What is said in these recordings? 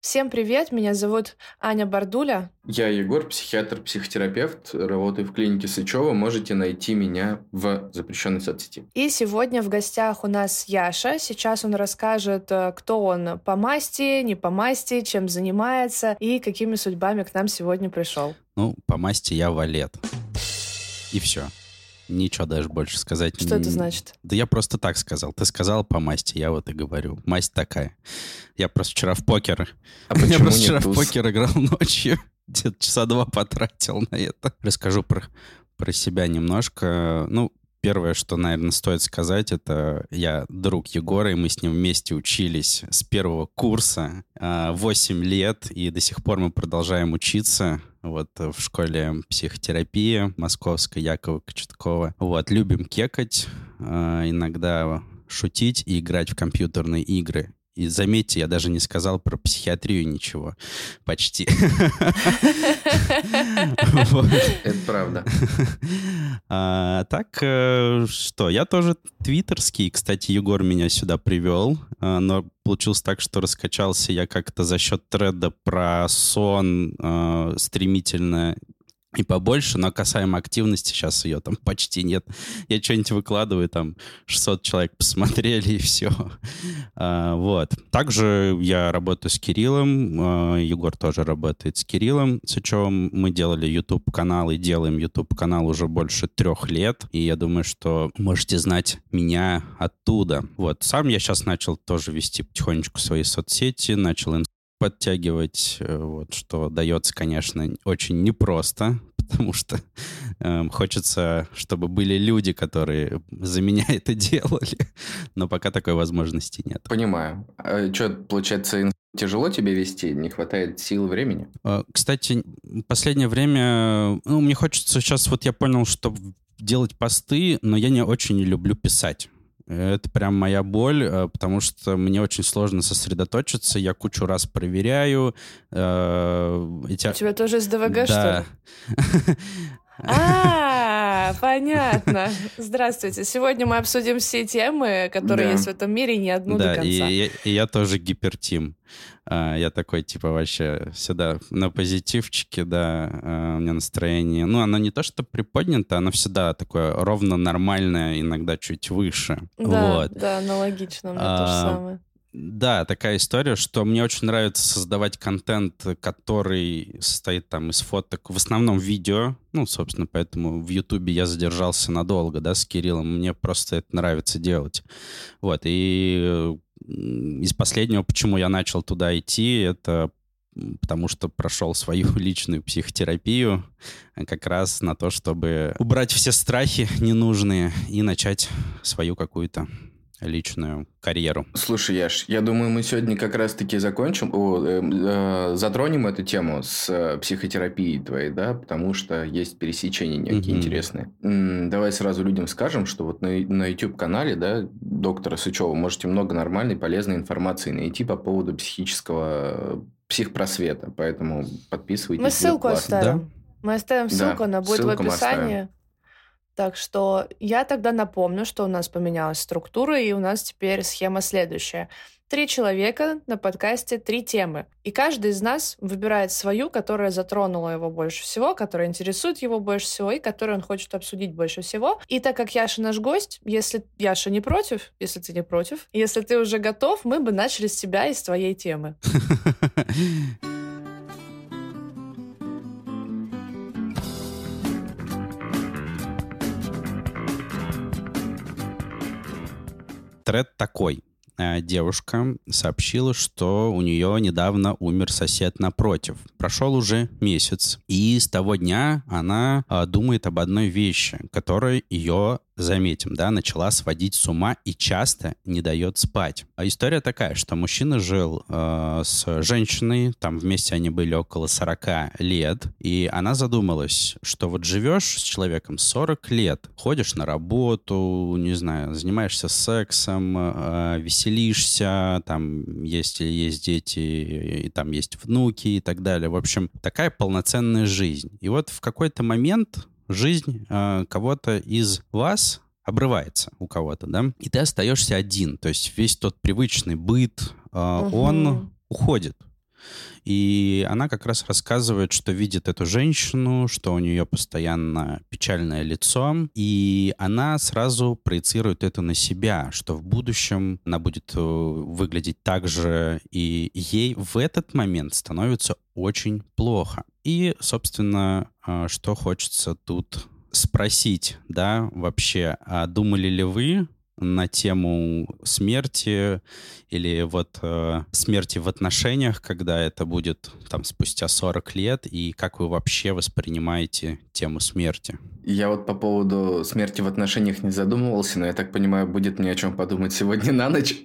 Всем привет, меня зовут Аня Бардуля. Я Егор, психиатр, психотерапевт, работаю в клинике Сычева. Можете найти меня в запрещенной соцсети. И сегодня в гостях у нас Яша. Сейчас он расскажет, э, кто он по масти, не по масти, чем занимается и какими судьбами к нам сегодня пришел. Ну, по масти я валет. И все. Ничего даже больше сказать. Что это значит? Да я просто так сказал. Ты сказал по масти, я вот и говорю. Масть такая. Я просто вчера в покер... А я просто вчера туз? в покер играл ночью. Где-то часа два потратил на это. Расскажу про, про себя немножко. Ну, Первое, что, наверное, стоит сказать, это я друг Егора, и мы с ним вместе учились с первого курса 8 а, лет, и до сих пор мы продолжаем учиться вот в школе психотерапии московской Якова Кочеткова. Вот, любим кекать, а, иногда шутить и играть в компьютерные игры. И заметьте, я даже не сказал про психиатрию ничего. Почти. Это правда. А, так, э, что, я тоже твиттерский. Кстати, Егор меня сюда привел, а, но получилось так, что раскачался я как-то за счет треда про сон а, стремительно и побольше, но касаемо активности, сейчас ее там почти нет. Я что-нибудь выкладываю, там 600 человек посмотрели, и все. А, вот. Также я работаю с Кириллом, а, Егор тоже работает с Кириллом Сычевым. Мы делали YouTube-канал и делаем YouTube-канал уже больше трех лет, и я думаю, что можете знать меня оттуда. Вот. Сам я сейчас начал тоже вести потихонечку свои соцсети, начал подтягивать, э, вот, что дается, конечно, очень непросто, потому что э, хочется, чтобы были люди, которые за меня это делали, но пока такой возможности нет. Понимаю. А что, получается, тяжело тебе вести? Не хватает сил времени? Э, кстати, последнее время, ну, мне хочется сейчас, вот я понял, что делать посты, но я не очень люблю писать. Это прям моя боль, э, потому что мне очень сложно сосредоточиться. Я кучу раз проверяю. Э, У тебя тоже СДВГ, что ли? А, понятно. Здравствуйте. Сегодня мы обсудим все темы, которые есть в этом мире, не одну до конца. И, я тоже гипертим. А, я такой, типа, вообще всегда на позитивчике, да, а, у меня настроение. Ну, оно не то, что приподнято, оно всегда такое ровно нормальное, иногда чуть выше. Да, вот. да, аналогично, а, то же самое. Да, такая история, что мне очень нравится создавать контент, который состоит там из фоток, в основном видео. Ну, собственно, поэтому в Ютубе я задержался надолго, да, с Кириллом. Мне просто это нравится делать. Вот, и из последнего, почему я начал туда идти, это потому что прошел свою личную психотерапию как раз на то, чтобы убрать все страхи ненужные и начать свою какую-то личную карьеру. Слушай, Яш, я думаю, мы сегодня как раз-таки закончим, о, э, э, затронем эту тему с э, психотерапией твоей, да, потому что есть пересечения некие mm-hmm. интересные. М-м, давай сразу людям скажем, что вот на, на YouTube-канале, да, доктора Сычева можете много нормальной, полезной информации найти по поводу психического психпросвета, поэтому подписывайтесь. Мы ссылку оставим. Да? Мы оставим ссылку, да, она будет в описании. Так что я тогда напомню, что у нас поменялась структура, и у нас теперь схема следующая. Три человека на подкасте, три темы. И каждый из нас выбирает свою, которая затронула его больше всего, которая интересует его больше всего и которую он хочет обсудить больше всего. И так как Яша наш гость, если Яша не против, если ты не против, если ты уже готов, мы бы начали с тебя и с твоей темы. тред такой. Э, девушка сообщила, что у нее недавно умер сосед напротив. Прошел уже месяц, и с того дня она э, думает об одной вещи, которая ее заметим, да, начала сводить с ума и часто не дает спать. А история такая, что мужчина жил э, с женщиной, там вместе они были около 40 лет, и она задумалась, что вот живешь с человеком 40 лет, ходишь на работу, не знаю, занимаешься сексом, э, веселишься, там есть, есть дети, и там есть внуки и так далее. В общем, такая полноценная жизнь. И вот в какой-то момент жизнь э, кого-то из вас обрывается у кого-то, да, и ты остаешься один. То есть весь тот привычный быт, э, угу. он уходит. И она как раз рассказывает, что видит эту женщину, что у нее постоянно печальное лицо, и она сразу проецирует это на себя, что в будущем она будет э, выглядеть так же, и ей в этот момент становится очень плохо. И, собственно, э, что хочется тут спросить, да, вообще, а думали ли вы на тему смерти или вот э, смерти в отношениях, когда это будет там спустя 40 лет, и как вы вообще воспринимаете тему смерти? Я вот по поводу смерти в отношениях не задумывался, но я так понимаю, будет мне о чем подумать сегодня на ночь.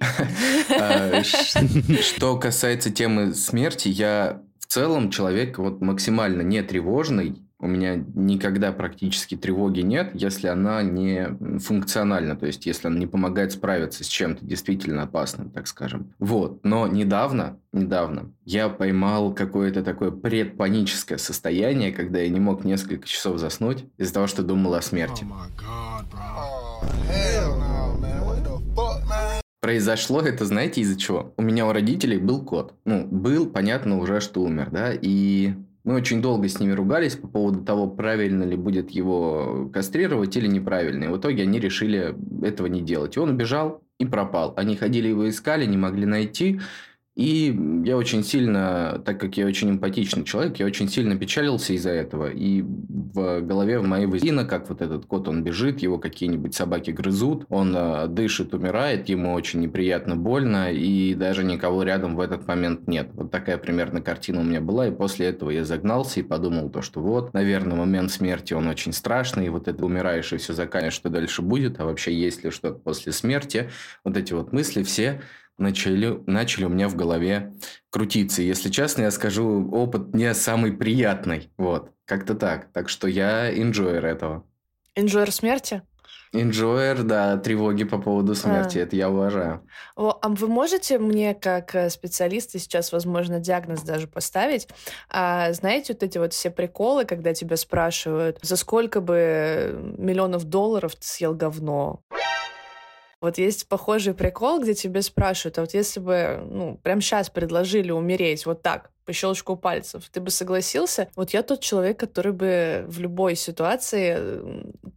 А, что касается темы смерти, я в целом человек вот максимально не тревожный, у меня никогда практически тревоги нет, если она не функциональна, то есть если она не помогает справиться с чем-то действительно опасным, так скажем. Вот. Но недавно, недавно я поймал какое-то такое предпаническое состояние, когда я не мог несколько часов заснуть из-за того, что думал о смерти. Произошло это, знаете, из-за чего? У меня у родителей был кот. Ну, был, понятно, уже, что умер, да, и мы очень долго с ними ругались по поводу того, правильно ли будет его кастрировать или неправильно. И в итоге они решили этого не делать. И он убежал и пропал. Они ходили его искали, не могли найти. И я очень сильно, так как я очень эмпатичный человек, я очень сильно печалился из-за этого. И в голове в моей возина, как вот этот кот, он бежит, его какие-нибудь собаки грызут, он э, дышит, умирает, ему очень неприятно, больно, и даже никого рядом в этот момент нет. Вот такая примерно картина у меня была, и после этого я загнался и подумал то, что вот, наверное, момент смерти, он очень страшный, и вот это умираешь, и все заканчиваешь, что дальше будет, а вообще есть ли что-то после смерти, вот эти вот мысли все начали, начали у меня в голове крутиться. Если честно, я скажу, опыт не самый приятный. Вот, как-то так. Так что я инжойер этого. Инжойер смерти? Инжойер, да, тревоги по поводу смерти, а. это я уважаю. О, а вы можете мне, как э, специалисты, сейчас, возможно, диагноз даже поставить? А, знаете, вот эти вот все приколы, когда тебя спрашивают, за сколько бы миллионов долларов ты съел говно? Вот есть похожий прикол, где тебе спрашивают, а вот если бы, ну, прям сейчас предложили умереть вот так, по щелчку пальцев, ты бы согласился? Вот я тот человек, который бы в любой ситуации,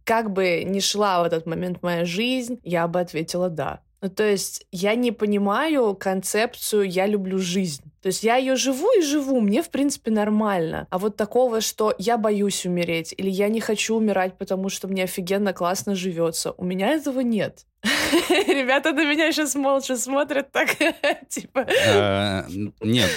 как бы ни шла в этот момент моя жизнь, я бы ответила «да». Ну, то есть я не понимаю концепцию «я люблю жизнь». То есть я ее живу и живу, мне, в принципе, нормально. А вот такого, что я боюсь умереть, или я не хочу умирать, потому что мне офигенно классно живется, у меня этого нет. Ребята на меня сейчас молча смотрят так, типа... А, нет,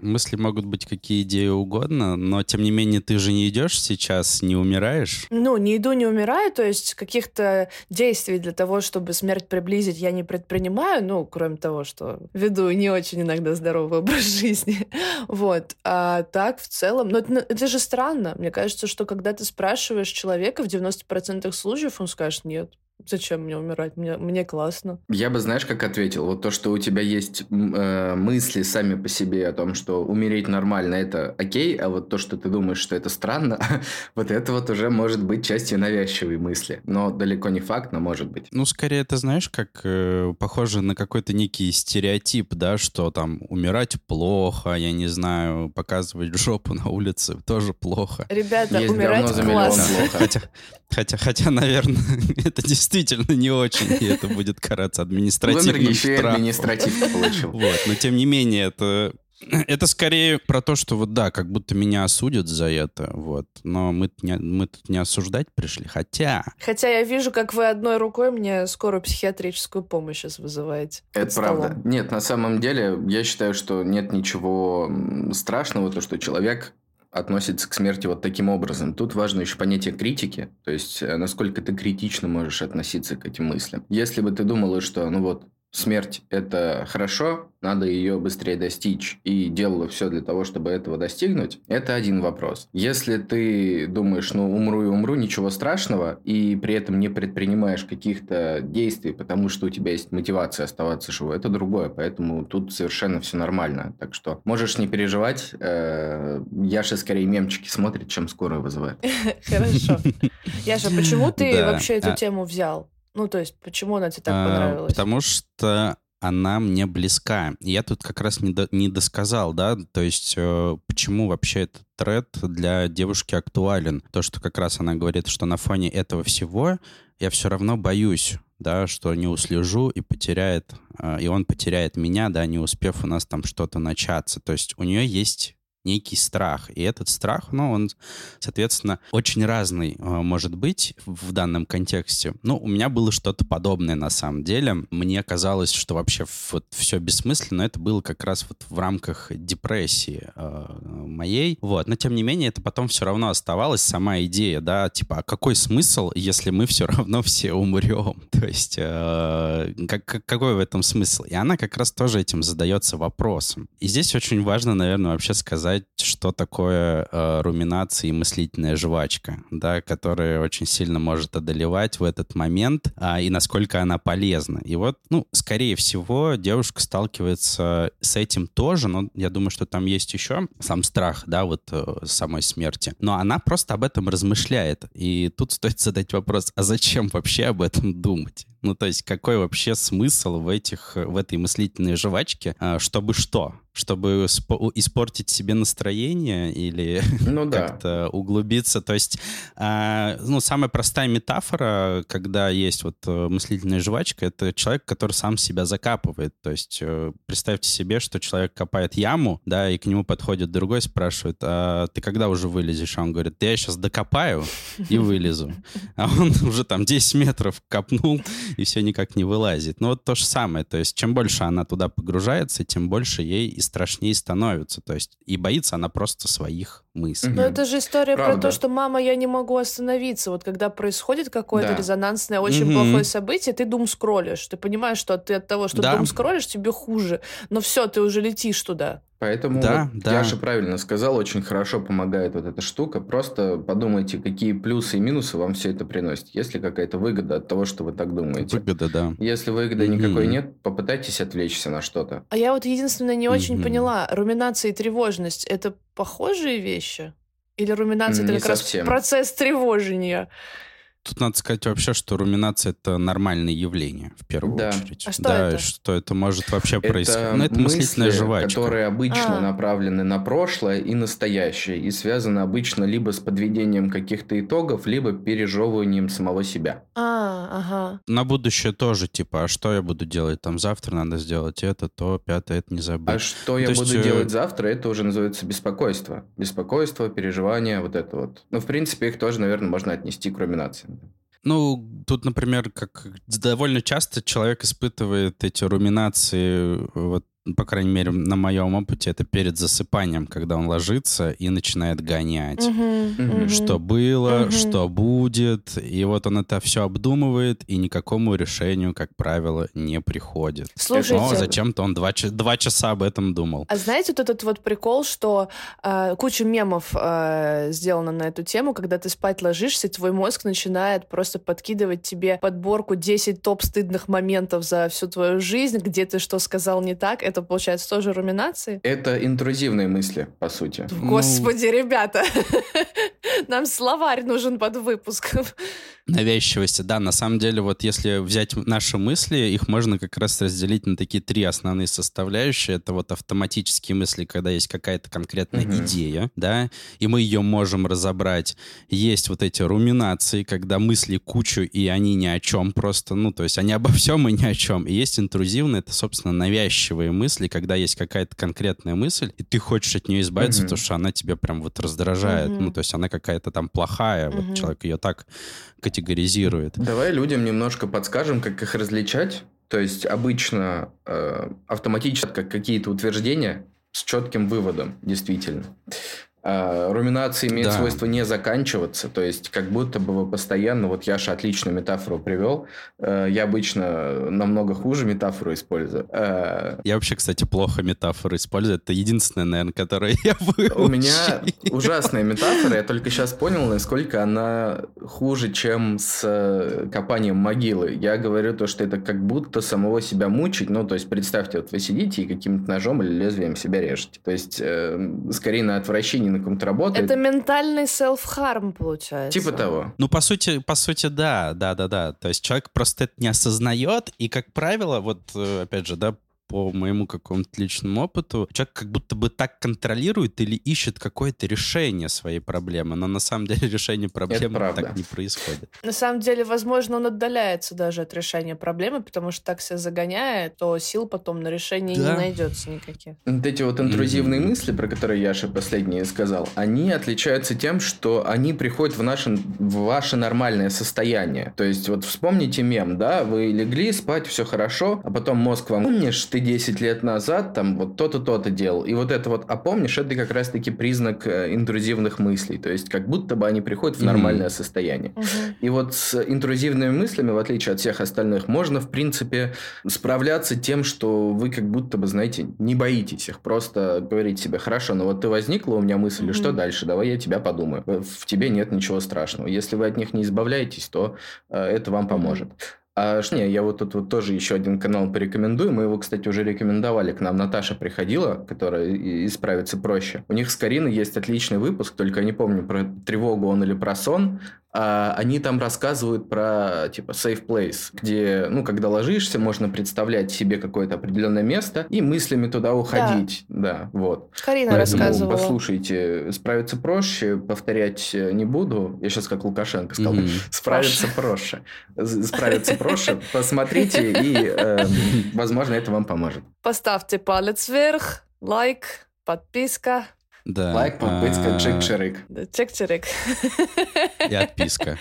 мысли могут быть какие идеи угодно, но, тем не менее, ты же не идешь сейчас, не умираешь? Ну, не иду, не умираю, то есть каких-то действий для того, чтобы смерть приблизить, я не предпринимаю, ну, кроме того, что веду не очень иногда здоровый образ жизни. вот. А так, в целом... Но это, это же странно. Мне кажется, что когда ты спрашиваешь человека, в 90% случаев он скажет «нет». Зачем мне умирать? Мне, мне классно. Я бы, знаешь, как ответил? Вот то, что у тебя есть э, мысли сами по себе о том, что умереть нормально, это окей, а вот то, что ты думаешь, что это странно, вот это вот уже может быть частью навязчивой мысли. Но далеко не факт, но может быть. Ну, скорее, это знаешь, как э, похоже на какой-то некий стереотип, да, что там умирать плохо, я не знаю, показывать жопу на улице тоже плохо. Ребята, есть умирать классно. Хотя, хотя, хотя, наверное, это действительно действительно не очень, и это будет караться административным еще штрафом. административку получил. Вот, но тем не менее, это это скорее про то, что вот да, как будто меня осудят за это, вот. Но мы, не, мы тут не осуждать пришли, хотя... Хотя я вижу, как вы одной рукой мне скорую психиатрическую помощь сейчас вызываете. Это правда. Нет, на самом деле, я считаю, что нет ничего страшного, то, что человек относится к смерти вот таким образом. Тут важно еще понятие критики, то есть э, насколько ты критично можешь относиться к этим мыслям. Если бы ты думала, что ну вот смерть – это хорошо, надо ее быстрее достичь, и делала все для того, чтобы этого достигнуть, это один вопрос. Если ты думаешь, ну, умру и умру, ничего страшного, и при этом не предпринимаешь каких-то действий, потому что у тебя есть мотивация оставаться живой, это другое, поэтому тут совершенно все нормально. Так что можешь не переживать, э, Яша скорее мемчики смотрит, чем скорую вызывает. Хорошо. Яша, почему ты вообще эту а тему взял? Ну, то есть, почему она тебе так а, понравилась? Потому что она мне близка. Я тут как раз не, до, не досказал, да, то есть э, почему вообще этот тред для девушки актуален. То, что как раз она говорит, что на фоне этого всего я все равно боюсь, да, что не услежу и потеряет, э, и он потеряет меня, да, не успев у нас там что-то начаться. То есть у нее есть некий страх. И этот страх, ну, он, соответственно, очень разный э, может быть в данном контексте. Ну, у меня было что-то подобное на самом деле. Мне казалось, что вообще вот все бессмысленно. Это было как раз вот в рамках депрессии э, моей. Вот. Но, тем не менее, это потом все равно оставалась сама идея, да, типа, а какой смысл, если мы все равно все умрем? То есть, э, как, какой в этом смысл? И она как раз тоже этим задается вопросом. И здесь очень важно, наверное, вообще сказать, сказать, что такое э, руминация и мыслительная жвачка, да, которая очень сильно может одолевать в этот момент, а, и насколько она полезна. И вот, ну, скорее всего, девушка сталкивается с этим тоже, но я думаю, что там есть еще сам страх, да, вот э, самой смерти. Но она просто об этом размышляет. И тут стоит задать вопрос, а зачем вообще об этом думать? Ну, то есть, какой вообще смысл в, этих, в этой мыслительной жвачке, э, чтобы что? чтобы испортить себе настроение или ну, да. как-то углубиться. То есть, э, ну, самая простая метафора, когда есть вот э, мыслительная жвачка, это человек, который сам себя закапывает. То есть, э, представьте себе, что человек копает яму, да, и к нему подходит другой, спрашивает, а ты когда уже вылезешь? А он говорит, я сейчас докопаю и вылезу. А он уже там 10 метров копнул и все никак не вылазит. Ну, вот то же самое. То есть, чем больше она туда погружается, тем больше ей страшнее становится. То есть и боится она просто своих мыслей. Но это же история Правда. про то, что мама, я не могу остановиться. Вот когда происходит какое-то да. резонансное, очень угу. плохое событие, ты дум скроллишь. Ты понимаешь, что ты от того, что да. дум скроллишь, тебе хуже. Но все, ты уже летишь туда. Поэтому да, вот да. Яша правильно сказал, очень хорошо помогает вот эта штука. Просто подумайте, какие плюсы и минусы вам все это приносит. Есть ли какая-то выгода от того, что вы так думаете? Выгода, да. Если выгоды mm-hmm. никакой нет, попытайтесь отвлечься на что-то. А я вот единственное не очень mm-hmm. поняла. Руминация и тревожность – это похожие вещи? Или руминация – это как совсем. раз процесс тревожения? Тут надо сказать вообще, что руминация это нормальное явление в первую да. очередь. А что да, это? что это может вообще происходить. Ну, это мыслительная жвачка. которые обычно а. направлены на прошлое и настоящее, и связаны обычно либо с подведением каких-то итогов, либо пережевыванием самого себя. А, ага. На будущее тоже, типа, а что я буду делать? Там завтра надо сделать это, то, пятое, это не забыть. А что я То буду есть... Э, делать завтра, это уже называется беспокойство. Беспокойство, переживание, вот это вот. Ну, в принципе, их тоже, наверное, можно отнести к руминации. Ну, тут, например, как довольно часто человек испытывает эти руминации вот по крайней мере, на моем опыте, это перед засыпанием, когда он ложится и начинает гонять. Uh-huh, Что было, uh-huh. что будет. И вот он это все обдумывает и никакому решению, как правило, не приходит. Слушайте, Но зачем-то он два, два часа об этом думал. А знаете, вот этот вот прикол, что э, куча мемов э, сделано на эту тему, когда ты спать ложишься, твой мозг начинает просто подкидывать тебе подборку 10 топ стыдных моментов за всю твою жизнь, где ты что сказал не так. Это это, получается, тоже руминации? Это интрузивные мысли, по сути. Господи, ну... ребята, нам словарь нужен под выпуск. Навязчивости, да. На самом деле, вот если взять наши мысли, их можно как раз разделить на такие три основные составляющие. Это вот автоматические мысли, когда есть какая-то конкретная угу. идея, да, и мы ее можем разобрать. Есть вот эти руминации, когда мысли кучу, и они ни о чем просто, ну, то есть они обо всем и ни о чем. И есть интрузивные, это, собственно, навязчивые мысли, когда есть какая-то конкретная мысль, и ты хочешь от нее избавиться, угу. потому что она тебя прям вот раздражает. Угу. Ну, то есть она какая-то там плохая, угу. вот человек ее так категоризирует. Давай людям немножко подскажем, как их различать. То есть обычно э, автоматически как какие-то утверждения с четким выводом, действительно. А, руминация имеет да. свойство не заканчиваться, то есть как будто бы вы постоянно, вот Яша отличную метафору привел, э, я обычно намного хуже метафору использую. Э, я вообще, кстати, плохо метафору использую, это единственная, наверное, которую я выучил. У меня ужасная метафора, я только сейчас понял, насколько она хуже, чем с э, копанием могилы. Я говорю то, что это как будто самого себя мучить, ну, то есть представьте, вот вы сидите и каким-то ножом или лезвием себя режете, то есть скорее на отвращение они на ком-то работают. Это ментальный self-harm, получается. Типа того. Ну, по сути, по сути, да, да, да, да. То есть человек просто это не осознает, и, как правило, вот, э, опять же, да, по моему какому-то личному опыту, человек как будто бы так контролирует или ищет какое-то решение своей проблемы, но на самом деле решение проблемы так не происходит. На самом деле, возможно, он отдаляется даже от решения проблемы, потому что так себя загоняет, то сил потом на решение да. не найдется никаких. Вот эти вот интрузивные mm-hmm. мысли, про которые Яша последние сказал, они отличаются тем, что они приходят в, наше, в ваше нормальное состояние. То есть вот вспомните мем, да, вы легли спать, все хорошо, а потом мозг вам, помнишь, ты ты 10 лет назад там вот то-то, то-то делал. И вот это вот, а помнишь, это как раз-таки признак э, интрузивных мыслей. То есть как будто бы они приходят в нормальное mm-hmm. состояние. Mm-hmm. И вот с интрузивными мыслями, в отличие от всех остальных, можно, в принципе, справляться тем, что вы как будто бы, знаете, не боитесь их. Просто говорить себе, хорошо, ну вот ты возникла у меня мысль, mm-hmm. что дальше? Давай я тебя подумаю. В тебе нет ничего страшного. Если вы от них не избавляетесь, то э, это вам поможет. А, не, я вот тут вот тоже еще один канал порекомендую. Мы его, кстати, уже рекомендовали. К нам Наташа приходила, которая исправится проще. У них с Кариной есть отличный выпуск, только я не помню, про тревогу он или про сон а они там рассказывают про, типа, safe place, где, ну, когда ложишься, можно представлять себе какое-то определенное место и мыслями туда уходить. Да, да вот. Карина Поэтому рассказывала. послушайте, справиться проще, повторять не буду. Я сейчас как Лукашенко сказал. Mm-hmm. Справиться проще. Справиться проще. Посмотрите, и, э, возможно, это вам поможет. Поставьте палец вверх, лайк, подписка. Да. Лайк, подписка, а... чик-чирик. Да, чик-чирик. И отписка.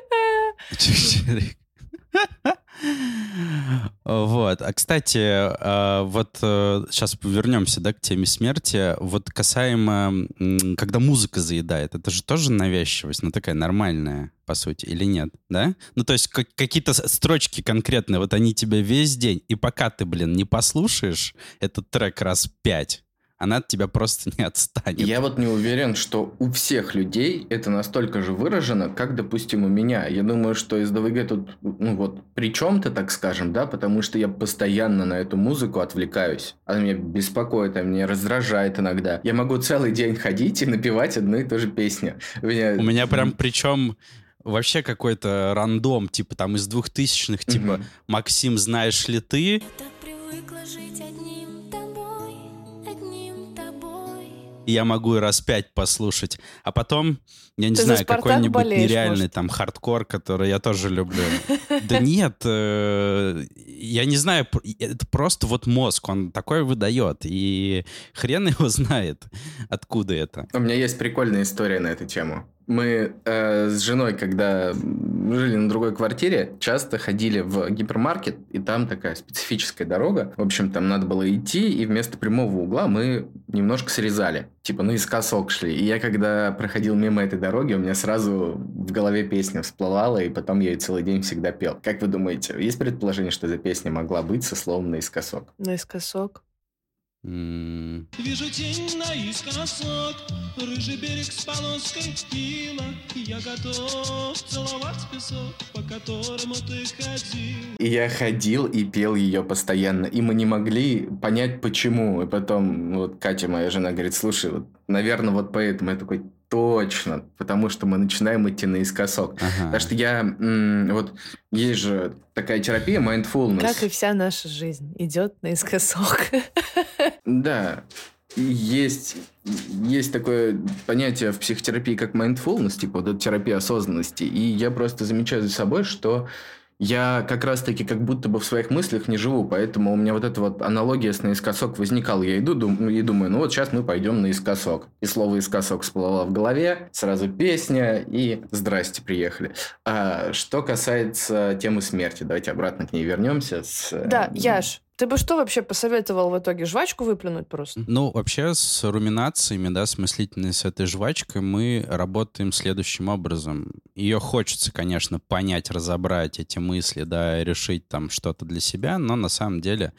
Чик-чирик. Вот. А, кстати, а, вот сейчас э, вернемся, да, к теме смерти. Вот касаемо, когда музыка заедает, это же тоже навязчивость, но такая нормальная, по сути, или нет, да? Ну, то есть какие-то строчки конкретные, вот они тебе весь день, и пока ты, блин, не послушаешь этот трек раз пять, она от тебя просто не отстанет. Я вот не уверен, что у всех людей это настолько же выражено, как, допустим, у меня. Я думаю, что из ДВГ тут, ну вот, при чем-то, так скажем, да, потому что я постоянно на эту музыку отвлекаюсь. Она меня беспокоит, она меня раздражает иногда. Я могу целый день ходить и напевать одну и ту же песню. У меня, у меня прям, причем вообще какой-то рандом, типа там из двухтысячных, типа «Максим, знаешь ли ты?» Это и я могу и раз пять послушать. А потом, я не Ты знаю, какой-нибудь болеешь, нереальный может? там хардкор, который я тоже люблю. Да нет, э, я не знаю, это просто вот мозг, он такой выдает, и хрен его знает, откуда это. У меня есть прикольная история на эту тему. Мы э, с женой, когда жили на другой квартире, часто ходили в гипермаркет, и там такая специфическая дорога. В общем, там надо было идти, и вместо прямого угла мы немножко срезали. Типа наискосок шли. И я, когда проходил мимо этой дороги, у меня сразу в голове песня всплывала, и потом я ее целый день всегда пел. Как вы думаете, есть предположение, что эта песня могла быть со словом наискосок? Наискосок? Вижу тень наискосок, рыжий берег с полоской ила, Я готов целовать песок, по которому ты ходил. И я ходил и пел ее постоянно, и мы не могли понять, почему. И потом вот Катя, моя жена, говорит, слушай, вот, наверное, вот поэтому. Я такой, Точно, потому что мы начинаем идти наискосок. Ага. Потому что я... Вот есть же такая терапия mindfulness. Как и вся наша жизнь идет наискосок. Да. Есть, есть такое понятие в психотерапии, как mindfulness, типа вот эта терапия осознанности. И я просто замечаю за собой, что я как раз-таки как будто бы в своих мыслях не живу, поэтому у меня вот эта вот аналогия с наискосок возникала. Я иду дум, и думаю, ну вот сейчас мы пойдем наискосок. И слово «искосок» всплыло в голове, сразу песня, и здрасте, приехали. А что касается темы смерти, давайте обратно к ней вернемся. С... Да, Яш, ты бы что вообще посоветовал в итоге? Жвачку выплюнуть просто? Ну, вообще с руминациями, да, с мыслительной с этой жвачкой мы работаем следующим образом. Ее хочется, конечно, понять, разобрать эти мысли, да, решить там что-то для себя, но на самом деле э,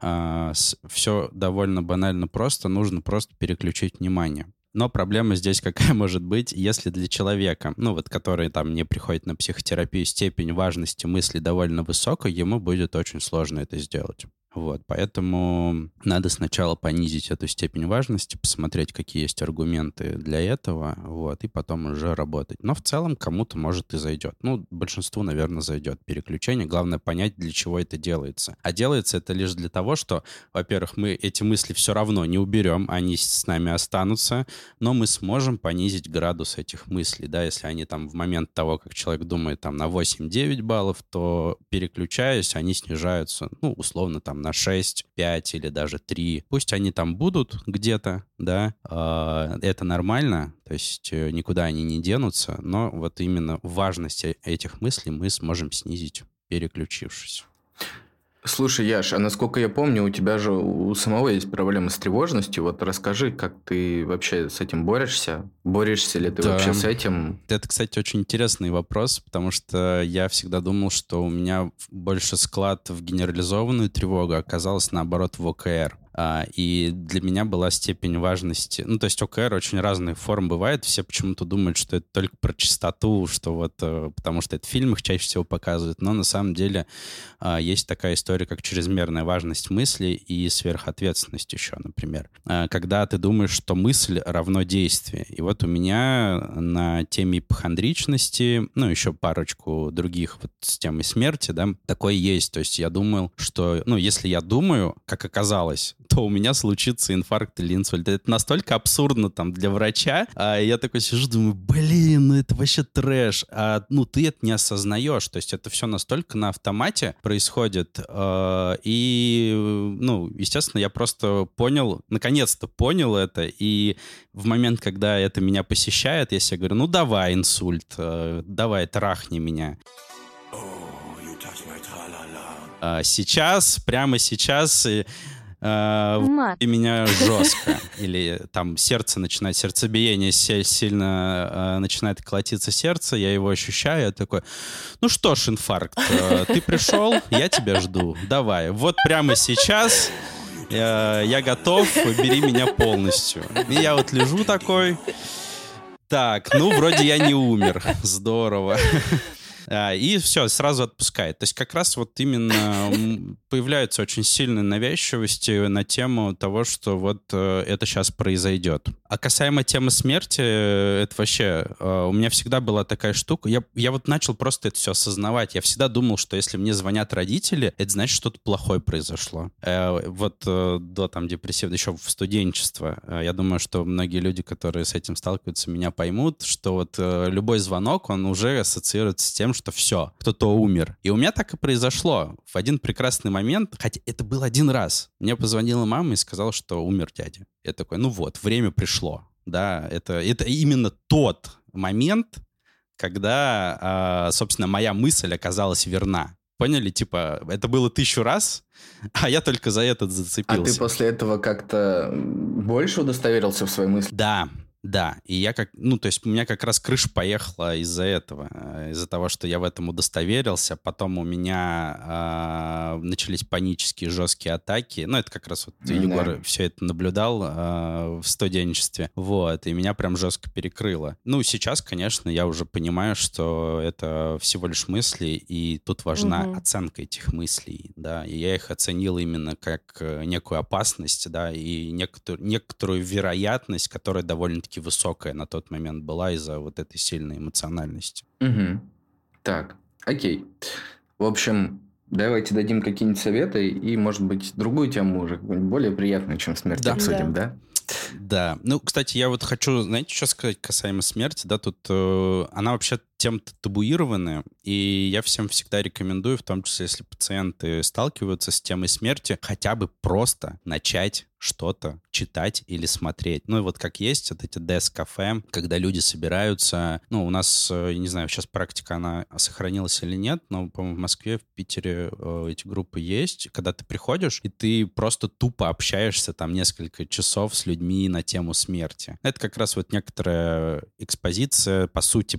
а, все довольно банально просто. Нужно просто переключить внимание. Но проблема здесь какая может быть, если для человека, ну вот который там не приходит на психотерапию, степень важности мысли довольно высокая, ему будет очень сложно это сделать. Вот, поэтому надо сначала понизить эту степень важности, посмотреть, какие есть аргументы для этого, вот, и потом уже работать. Но в целом кому-то, может, и зайдет. Ну, большинству, наверное, зайдет переключение. Главное понять, для чего это делается. А делается это лишь для того, что, во-первых, мы эти мысли все равно не уберем, они с нами останутся, но мы сможем понизить градус этих мыслей, да, если они там в момент того, как человек думает там на 8-9 баллов, то переключаясь, они снижаются, ну, условно, там на 6, 5 или даже 3. Пусть они там будут где-то, да, э, это нормально, то есть э, никуда они не денутся, но вот именно важность этих мыслей мы сможем снизить, переключившись. Слушай, Яш, а насколько я помню, у тебя же у самого есть проблемы с тревожностью. Вот расскажи, как ты вообще с этим борешься? Борешься ли ты да. вообще с этим? Это, кстати, очень интересный вопрос, потому что я всегда думал, что у меня больше склад в генерализованную тревогу, оказалось наоборот в ОКР. А, и для меня была степень важности. Ну, то есть ОКР очень разные формы бывает. Все почему-то думают, что это только про чистоту, что вот э, потому что это в фильмах чаще всего показывают. Но на самом деле а, есть такая история, как чрезмерная важность мысли и сверхответственность еще, например. А, когда ты думаешь, что мысль равно действие. И вот у меня на теме ипохондричности, ну, еще парочку других вот с темой смерти, да, такое есть. То есть я думал, что, ну, если я думаю, как оказалось, то у меня случится инфаркт или инсульт. Это настолько абсурдно там для врача. А я такой сижу, думаю, блин, ну это вообще трэш. А, ну ты это не осознаешь. То есть это все настолько на автомате происходит. А, и, ну, естественно, я просто понял, наконец-то понял это. И в момент, когда это меня посещает, я себе говорю, ну давай инсульт, а, давай трахни меня. А сейчас, прямо сейчас э, и меня жестко. Или там сердце начинает, сердцебиение сильно э, начинает колотиться сердце, я его ощущаю, я такой, ну что ж, инфаркт, э, ты пришел, я тебя жду, давай. Вот прямо сейчас я, я готов, бери меня полностью. И я вот лежу такой, так, ну, вроде я не умер. Здорово. А, и все, сразу отпускает. То есть как раз вот именно появляются очень сильные навязчивости на тему того, что вот э, это сейчас произойдет. А касаемо темы смерти, э, это вообще... Э, у меня всегда была такая штука. Я, я вот начал просто это все осознавать. Я всегда думал, что если мне звонят родители, это значит, что-то плохое произошло. Вот до там депрессивного, еще в студенчество. Я думаю, что многие люди, которые с этим сталкиваются, меня поймут, что вот любой звонок, он уже ассоциируется с тем, что все, кто-то умер. И у меня так и произошло. В один прекрасный момент, хотя это был один раз, мне позвонила мама и сказала, что умер дядя. Я такой, ну вот, время пришло. Да, это, это именно тот момент, когда, э, собственно, моя мысль оказалась верна. Поняли? Типа, это было тысячу раз, а я только за этот зацепился. А ты после этого как-то больше удостоверился в своей мысли? Да, да, и я как, ну, то есть у меня как раз крыша поехала из-за этого, э, из-за того, что я в этом удостоверился. Потом у меня э, начались панические жесткие атаки. Ну, это как раз вот mm-hmm. Егор все это наблюдал э, в студенчестве. Вот, и меня прям жестко перекрыло. Ну, сейчас, конечно, я уже понимаю, что это всего лишь мысли, и тут важна mm-hmm. оценка этих мыслей, да. И я их оценил именно как э, некую опасность, да, и некоторую, некоторую вероятность, которая довольно довольно-таки высокая на тот момент была из-за вот этой сильной эмоциональности. Угу. Так, окей. В общем, давайте дадим какие-нибудь советы и, может быть, другую тему уже более приятную, чем смерть да. обсудим, да? да? Да. Ну, кстати, я вот хочу, знаете, что сказать касаемо смерти, да, тут э, она вообще тем табуированная, и я всем всегда рекомендую, в том числе, если пациенты сталкиваются с темой смерти, хотя бы просто начать что-то читать или смотреть. Ну и вот как есть вот эти деск-кафе, когда люди собираются. Ну, у нас, э, не знаю, сейчас практика, она сохранилась или нет, но, по-моему, в Москве, в Питере э, эти группы есть, когда ты приходишь, и ты просто тупо общаешься там несколько часов с людьми на тему смерти. Это как раз вот некоторая экспозиция, по сути,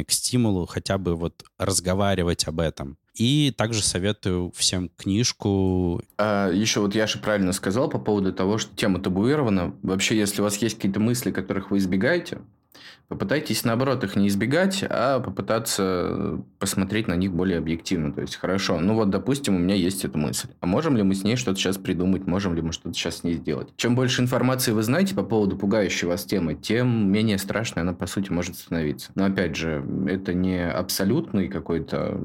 привыкание к стимулу, хотя бы вот разговаривать об этом. И также советую всем книжку. А, еще вот Яша правильно сказал по поводу того, что тема табуирована. Вообще, если у вас есть какие-то мысли, которых вы избегаете, Попытайтесь, наоборот, их не избегать, а попытаться посмотреть на них более объективно. То есть, хорошо, ну вот, допустим, у меня есть эта мысль. А можем ли мы с ней что-то сейчас придумать? Можем ли мы что-то сейчас с ней сделать? Чем больше информации вы знаете по поводу пугающей вас темы, тем менее страшной она, по сути, может становиться. Но, опять же, это не абсолютный какой-то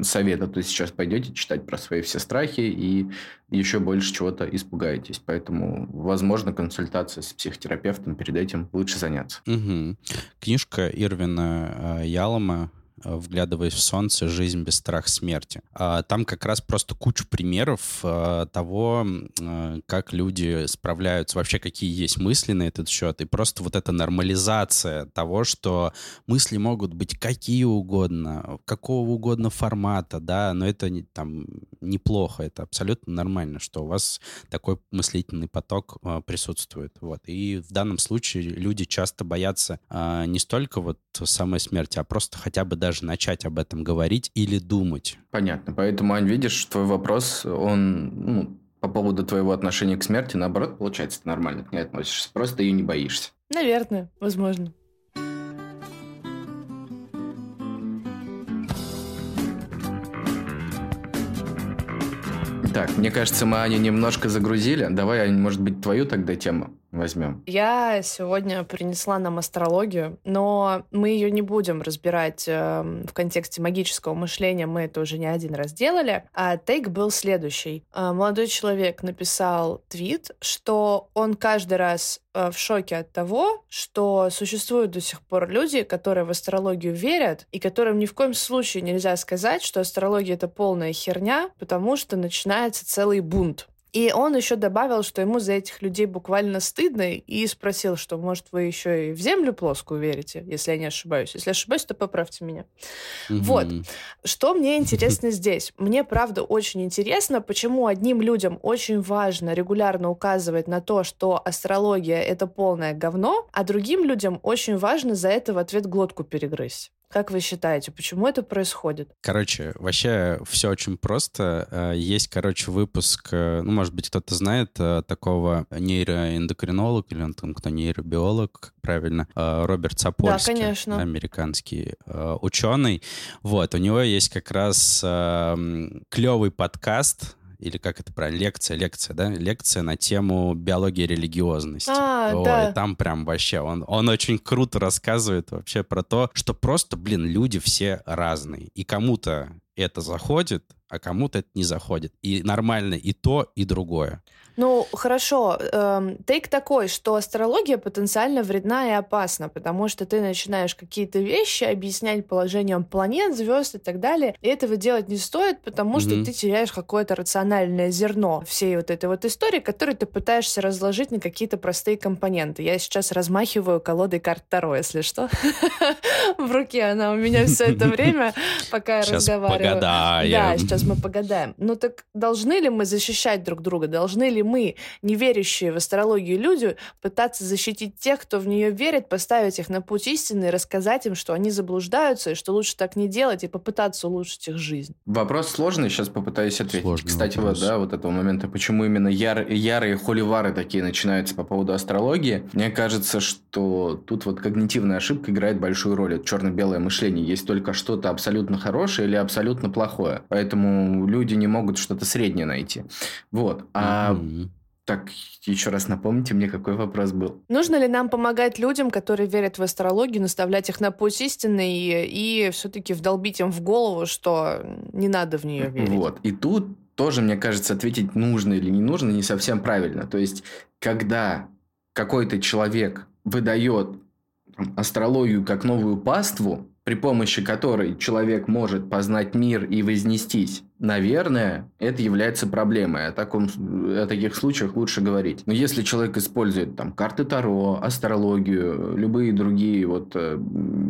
совет, а то сейчас пойдете читать про свои все страхи и еще больше чего-то испугаетесь. Поэтому, возможно, консультация с психотерапевтом перед этим лучше заняться. Угу. Книжка Ирвина э, Ялома вглядываясь в солнце, жизнь без страха смерти. А, там как раз просто куча примеров э, того, э, как люди справляются, вообще какие есть мысли на этот счет, и просто вот эта нормализация того, что мысли могут быть какие угодно, какого угодно формата, да, но это не, там неплохо, это абсолютно нормально, что у вас такой мыслительный поток присутствует, вот. И в данном случае люди часто боятся не столько вот самой смерти, а просто хотя бы даже начать об этом говорить или думать. Понятно. Поэтому, Ань, видишь, твой вопрос, он ну, по поводу твоего отношения к смерти, наоборот, получается, ты нормально к ней относишься. Просто ее не боишься. Наверное, возможно. Так, мне кажется, мы Аню немножко загрузили. Давай, Ань, может быть, твою тогда тему возьмем? Я сегодня принесла нам астрологию, но мы ее не будем разбирать э, в контексте магического мышления, мы это уже не один раз делали. А тейк был следующий. Э, молодой человек написал твит, что он каждый раз э, в шоке от того, что существуют до сих пор люди, которые в астрологию верят, и которым ни в коем случае нельзя сказать, что астрология — это полная херня, потому что начинается целый бунт. И он еще добавил, что ему за этих людей буквально стыдно, и спросил, что, может, вы еще и в землю плоскую верите, если я не ошибаюсь. Если ошибаюсь, то поправьте меня. Mm-hmm. Вот. Что мне интересно здесь? Мне, правда, очень интересно, почему одним людям очень важно регулярно указывать на то, что астрология — это полное говно, а другим людям очень важно за это в ответ глотку перегрызть. Как вы считаете, почему это происходит? Короче, вообще все очень просто. Э, есть, короче, выпуск, э, ну, может быть, кто-то знает э, такого нейроэндокринолог, или он там кто нейробиолог, как правильно, Роберт Сапольский. Да, конечно. Американский ученый. Вот, у него есть как раз клевый подкаст, или как это правильно, лекция, лекция, да, лекция на тему биологии религиозности. А, Ой, да. там прям вообще, он, он очень круто рассказывает вообще про то, что просто, блин, люди все разные. И кому-то это заходит, а кому-то это не заходит. И нормально и то, и другое. Ну, хорошо. Эм, тейк такой, что астрология потенциально вредна и опасна, потому что ты начинаешь какие-то вещи объяснять положением планет, звезд и так далее. И этого делать не стоит, потому mm-hmm. что ты теряешь какое-то рациональное зерно всей вот этой вот истории, которую ты пытаешься разложить на какие-то простые компоненты. Я сейчас размахиваю колодой карт Таро, если что. В руке она у меня все это время, пока я разговариваю. Да, сейчас мы погадаем. Ну так должны ли мы защищать друг друга? Должны ли мы, не верящие в астрологию люди, пытаться защитить тех, кто в нее верит, поставить их на путь истины, рассказать им, что они заблуждаются, и что лучше так не делать, и попытаться улучшить их жизнь? Вопрос сложный, сейчас попытаюсь ответить. Сложный Кстати, вопрос. вот, да, вот этого момента, почему именно яр, ярые холивары такие начинаются по поводу астрологии, мне кажется, что тут вот когнитивная ошибка играет большую роль. Это черно-белое мышление. Есть только что-то абсолютно хорошее или абсолютно плохое. Поэтому люди не могут что-то среднее найти. Вот. А mm-hmm. Так, еще раз напомните мне, какой вопрос был. Нужно ли нам помогать людям, которые верят в астрологию, наставлять их на путь истины и, и все-таки вдолбить им в голову, что не надо в нее верить? Вот. И тут тоже, мне кажется, ответить нужно или не нужно не совсем правильно. То есть, когда какой-то человек выдает астрологию как новую паству, при помощи которой человек может познать мир и вознестись, наверное, это является проблемой. О, таком, о таких случаях лучше говорить. Но если человек использует там карты Таро, астрологию, любые другие вот э,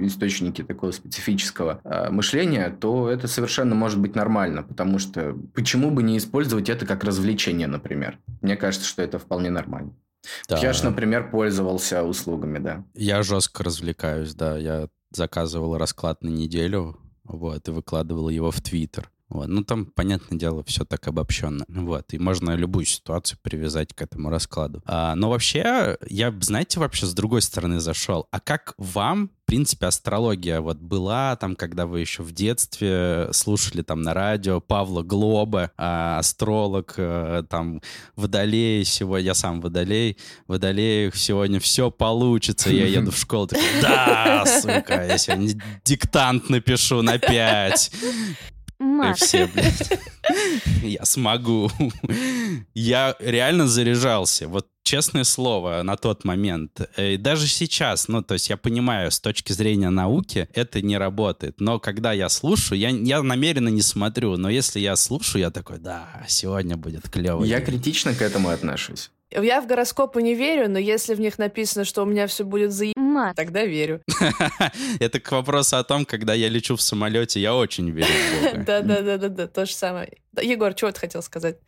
источники такого специфического э, мышления, то это совершенно может быть нормально, потому что почему бы не использовать это как развлечение, например? Мне кажется, что это вполне нормально. Да. Я же, например, пользовался услугами, да. Я жестко развлекаюсь, да. Я заказывал расклад на неделю, вот, и выкладывал его в Твиттер. Вот. Ну, там, понятное дело, все так обобщенно. Вот. И можно любую ситуацию привязать к этому раскладу. А, но вообще, я, знаете, вообще с другой стороны зашел. А как вам, принципе, астрология вот была там, когда вы еще в детстве слушали там на радио Павла Глоба, а, астролог, а, там, Водолей, сегодня, я сам Водолей, Водолей, сегодня все получится, я еду в школу, такой, да, сука, я сегодня диктант напишу на пять. И все, блядь. Я смогу. Я реально заряжался. Вот честное слово, на тот момент. Э, и даже сейчас, ну, то есть я понимаю, с точки зрения науки это не работает. Но когда я слушаю, я, я намеренно не смотрю, но если я слушаю, я такой, да, сегодня будет клево. Я критично к этому отношусь. Я в гороскопы не верю, но если в них написано, что у меня все будет заебать, тогда верю. Это к вопросу о том, когда я лечу в самолете, я очень верю. Да-да-да, то же самое. Егор, чего ты хотел сказать?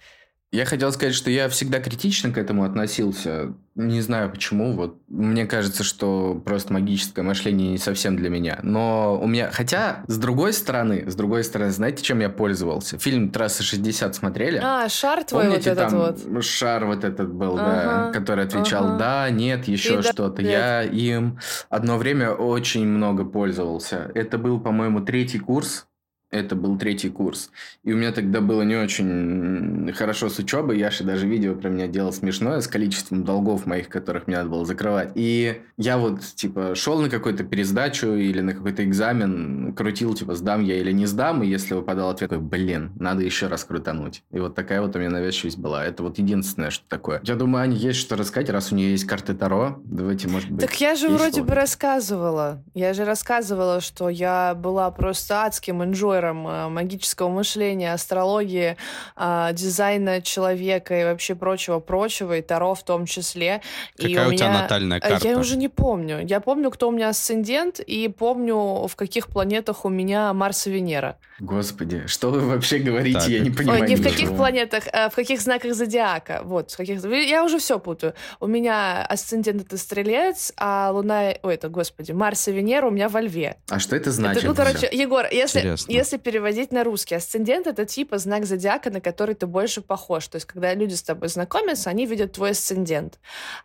Я хотел сказать, что я всегда критично к этому относился. Не знаю почему. Вот мне кажется, что просто магическое мышление не совсем для меня. Но у меня... Хотя, с другой стороны, с другой стороны, знаете, чем я пользовался? Фильм «Трасса 60» смотрели? А, шар твой Помните, вот этот там вот? шар вот этот был, ага, да, который отвечал ага. «да», «нет», еще что-то. Да, я им одно время очень много пользовался. Это был, по-моему, третий курс это был третий курс. И у меня тогда было не очень хорошо с учебой. Яша даже видео про меня делал смешное с количеством долгов моих, которых мне надо было закрывать. И я вот, типа, шел на какую-то пересдачу или на какой-то экзамен, крутил, типа, сдам я или не сдам. И если выпадал ответ, такой, блин, надо еще раз крутануть. И вот такая вот у меня навязчивость была. Это вот единственное, что такое. Я думаю, Ане есть что рассказать, раз у нее есть карты Таро. Давайте, может быть... Так я же вроде бы рассказывала. Я же рассказывала, что я была просто адским энджой инженером э, магического мышления, астрологии, а, дизайна человека и вообще прочего-прочего, и Таро в том числе. Какая и у, у меня... тебя натальная карта? Я уже не помню. Я помню, кто у меня асцендент, и помню, в каких планетах у меня Марс и Венера. Господи, что вы вообще говорите? Так. Я не понимаю. Ой, не в каких планетах, а в каких знаках зодиака. Вот, в каких... Я уже все путаю. У меня асцендент это Стрелец, а Луна... Ой, это, господи, Марс и Венера у меня во Льве. А что это значит? Это, ну, короче, Егор, если, если переводить на русский, асцендент — это типа знак зодиака, на который ты больше похож. То есть, когда люди с тобой знакомятся, они видят твой асцендент.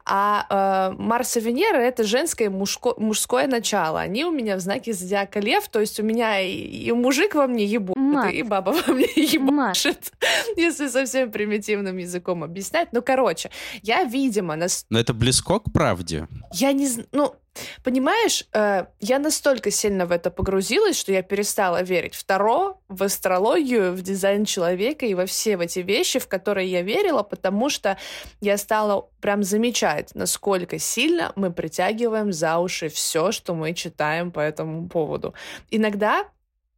А э, Марс и Венера — это женское и мужко, мужское начало. Они у меня в знаке зодиака Лев, то есть у меня и, и мужик во мне мне ебут, и баба во мне ебашит, если совсем примитивным языком объяснять. Ну, короче, я, видимо... Нас... Но это близко к правде? Я не знаю... Ну, Понимаешь, э, я настолько сильно в это погрузилась, что я перестала верить в Таро, в астрологию, в дизайн человека и во все эти вещи, в которые я верила, потому что я стала прям замечать, насколько сильно мы притягиваем за уши все, что мы читаем по этому поводу. Иногда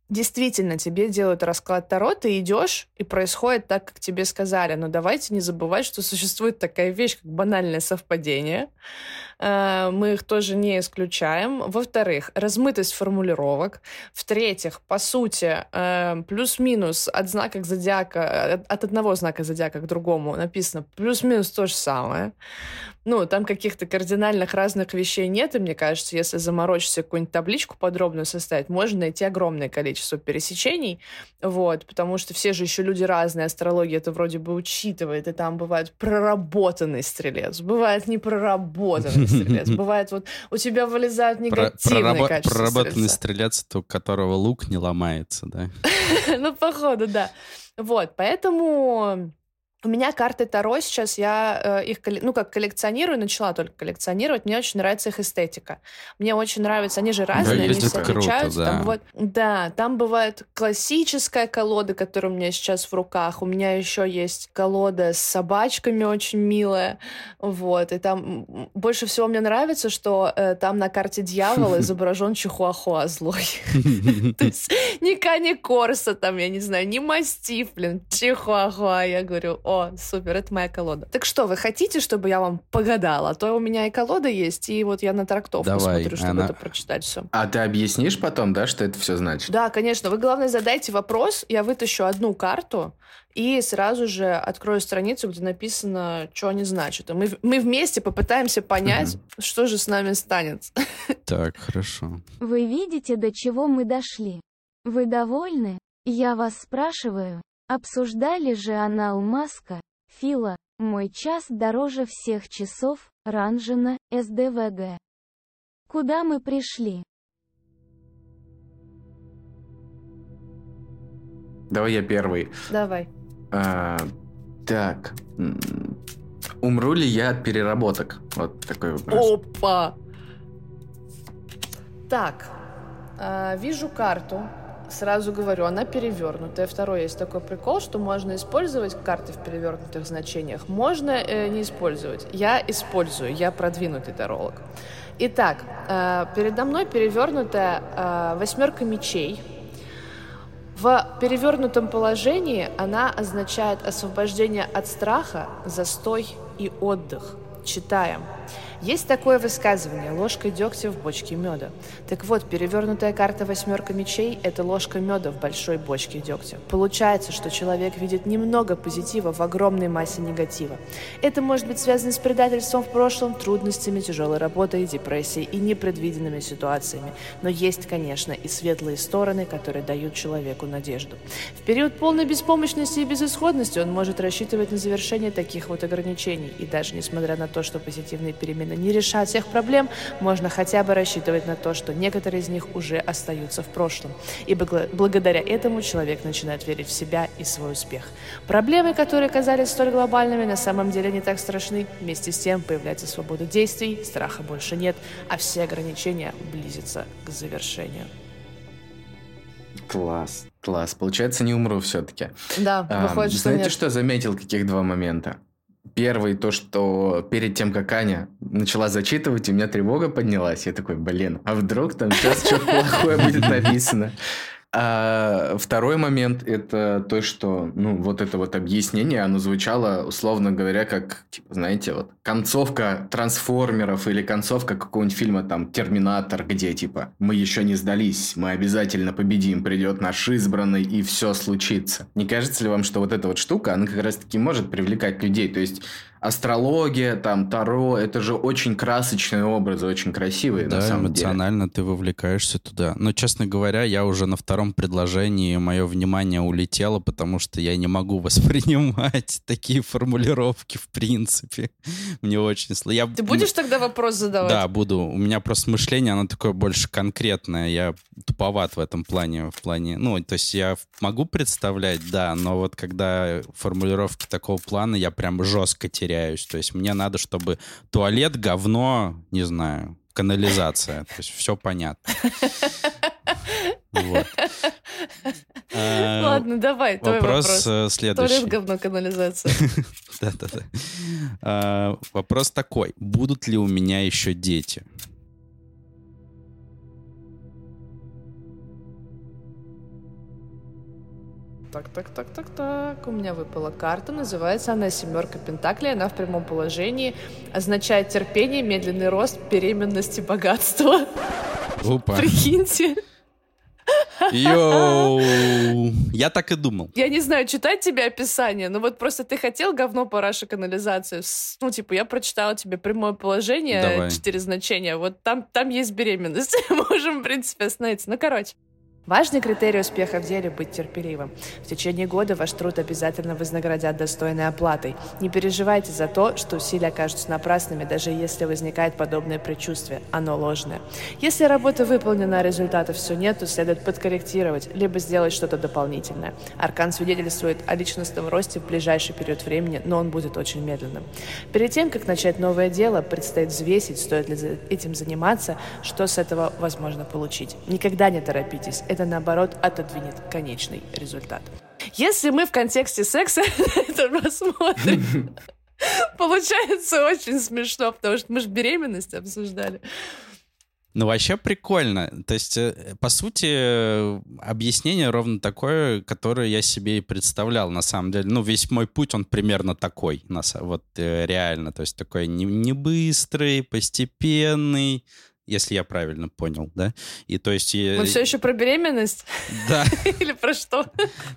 действительно тебе делают расклад Таро, ты идешь, и происходит так, как тебе сказали. Но давайте не забывать, что существует такая вещь, как банальное совпадение. Э, мы их тоже не исключаем. Во-вторых, размытость формулировок. В-третьих, по сути, э, плюс-минус от знака зодиака, от одного знака зодиака к другому написано плюс-минус то же самое. Ну, там каких-то кардинальных разных вещей нет, и мне кажется, если заморочиться какую-нибудь табличку подробную составить, можно найти огромное количество пересечений, вот, потому что все же еще люди разные, астрология это вроде бы учитывает, и там бывает проработанный стрелец, бывает непроработанный стрелец, бывает вот у тебя вылезают негативные качества Проработанный стрелец, у которого лук не ломается, да? Ну, походу, да. Вот, поэтому у меня карты Таро сейчас, я э, их, ну, как коллекционирую, начала только коллекционировать. Мне очень нравится их эстетика. Мне очень нравится, они же разные, да, они все круто, отличаются. Да. Там бывает, да, там бывает классическая колода, которая у меня сейчас в руках. У меня еще есть колода с собачками очень милая. Вот, и там больше всего мне нравится, что э, там на карте дьявола изображен Чихуахуа злой. То есть ни Кани Корса там, я не знаю, ни Мастиф, блин, Чихуахуа. Я говорю, о, о, супер, это моя колода. Так что, вы хотите, чтобы я вам погадала? А то у меня и колода есть, и вот я на трактовку Давай, смотрю, чтобы она... это прочитать все. А ты объяснишь потом, да, что это все значит? Да, конечно. Вы, главное, задайте вопрос, я вытащу одну карту, и сразу же открою страницу, где написано, что они значат. И мы, мы вместе попытаемся понять, угу. что же с нами станет. Так, хорошо. Вы видите, до чего мы дошли? Вы довольны? Я вас спрашиваю, обсуждали же анал Маска, Фила, мой час дороже всех часов, Ранжина, СДВГ. Куда мы пришли? Давай я первый. Давай. А, так. Умру ли я от переработок? Вот такой вопрос. Опа! Так, э, вижу карту. Сразу говорю, она перевернутая. Второй есть такой прикол, что можно использовать карты в перевернутых значениях. Можно э, не использовать. Я использую, я продвинутый таролог. Итак, э, передо мной перевернутая э, восьмерка мечей. В перевернутом положении она означает освобождение от страха, застой и отдых. Читаем. Есть такое высказывание «ложка дегтя в бочке меда». Так вот, перевернутая карта «восьмерка мечей» — это ложка меда в большой бочке дегтя. Получается, что человек видит немного позитива в огромной массе негатива. Это может быть связано с предательством в прошлом, трудностями, тяжелой работой, депрессией и непредвиденными ситуациями. Но есть, конечно, и светлые стороны, которые дают человеку надежду. В период полной беспомощности и безысходности он может рассчитывать на завершение таких вот ограничений. И даже несмотря на то, что позитивные перемены не решат всех проблем, можно хотя бы рассчитывать на то, что некоторые из них уже остаются в прошлом. И благодаря этому человек начинает верить в себя и свой успех. Проблемы, которые казались столь глобальными, на самом деле не так страшны. Вместе с тем появляется свобода действий, страха больше нет, а все ограничения близятся к завершению. Класс, класс. Получается, не умру все-таки. Да, выходит, а, что Знаете, нет. что заметил, каких два момента? Первый, то, что перед тем, как Аня начала зачитывать, у меня тревога поднялась. Я такой, блин, а вдруг там сейчас что-то плохое будет написано? А второй момент – это то, что, ну, вот это вот объяснение, оно звучало, условно говоря, как, типа, знаете, вот концовка трансформеров или концовка какого-нибудь фильма, там, Терминатор, где, типа, мы еще не сдались, мы обязательно победим, придет наш избранный, и все случится. Не кажется ли вам, что вот эта вот штука, она как раз-таки может привлекать людей? То есть, астрология, там, Таро, это же очень красочные образы, очень красивые, да, на самом эмоционально ты вовлекаешься туда. Но, честно говоря, я уже на втором предложении, мое внимание улетело, потому что я не могу воспринимать такие формулировки в принципе. Мне очень сложно. Я... Ты будешь тогда вопрос задавать? Да, буду. У меня просто мышление, оно такое больше конкретное. Я туповат в этом плане. В плане, ну, то есть я могу представлять, да, но вот когда формулировки такого плана, я прям жестко теряю теряюсь. То есть мне надо, чтобы туалет, говно, не знаю, канализация. То есть все понятно. Вот. А, Ладно, давай, твой вопрос. Вопрос э, следующий. Туалет, говно, канализация. Да-да-да. А, вопрос такой. Будут ли у меня еще дети? Так, так, так, так, так. У меня выпала карта. Называется она «Семерка Пентаклей». Она в прямом положении означает терпение, медленный рост, беременность и богатство. Опа. Прикиньте. Йоу! Я так и думал. Я не знаю, читать тебе описание, но вот просто ты хотел говно параша канализацию. Ну, типа, я прочитала тебе прямое положение, Давай. четыре значения. Вот там, там есть беременность. Можем, в принципе, остановиться. Ну, короче. Важный критерий успеха в деле – быть терпеливым. В течение года ваш труд обязательно вознаградят достойной оплатой. Не переживайте за то, что усилия окажутся напрасными, даже если возникает подобное предчувствие. Оно ложное. Если работа выполнена, а результатов все нет, то следует подкорректировать, либо сделать что-то дополнительное. Аркан свидетельствует о личностном росте в ближайший период времени, но он будет очень медленным. Перед тем, как начать новое дело, предстоит взвесить, стоит ли этим заниматься, что с этого возможно получить. Никогда не торопитесь это наоборот отодвинет конечный результат. Если мы в контексте секса это рассмотрим, получается очень смешно, потому что мы же беременность обсуждали. Ну, вообще прикольно. То есть, э, по сути, объяснение ровно такое, которое я себе и представлял, на самом деле. Ну, весь мой путь, он примерно такой, вот э, реально. То есть, такой не, не быстрый, постепенный, если я правильно понял, да? И то есть... Мы все еще про беременность? Да. Или про что?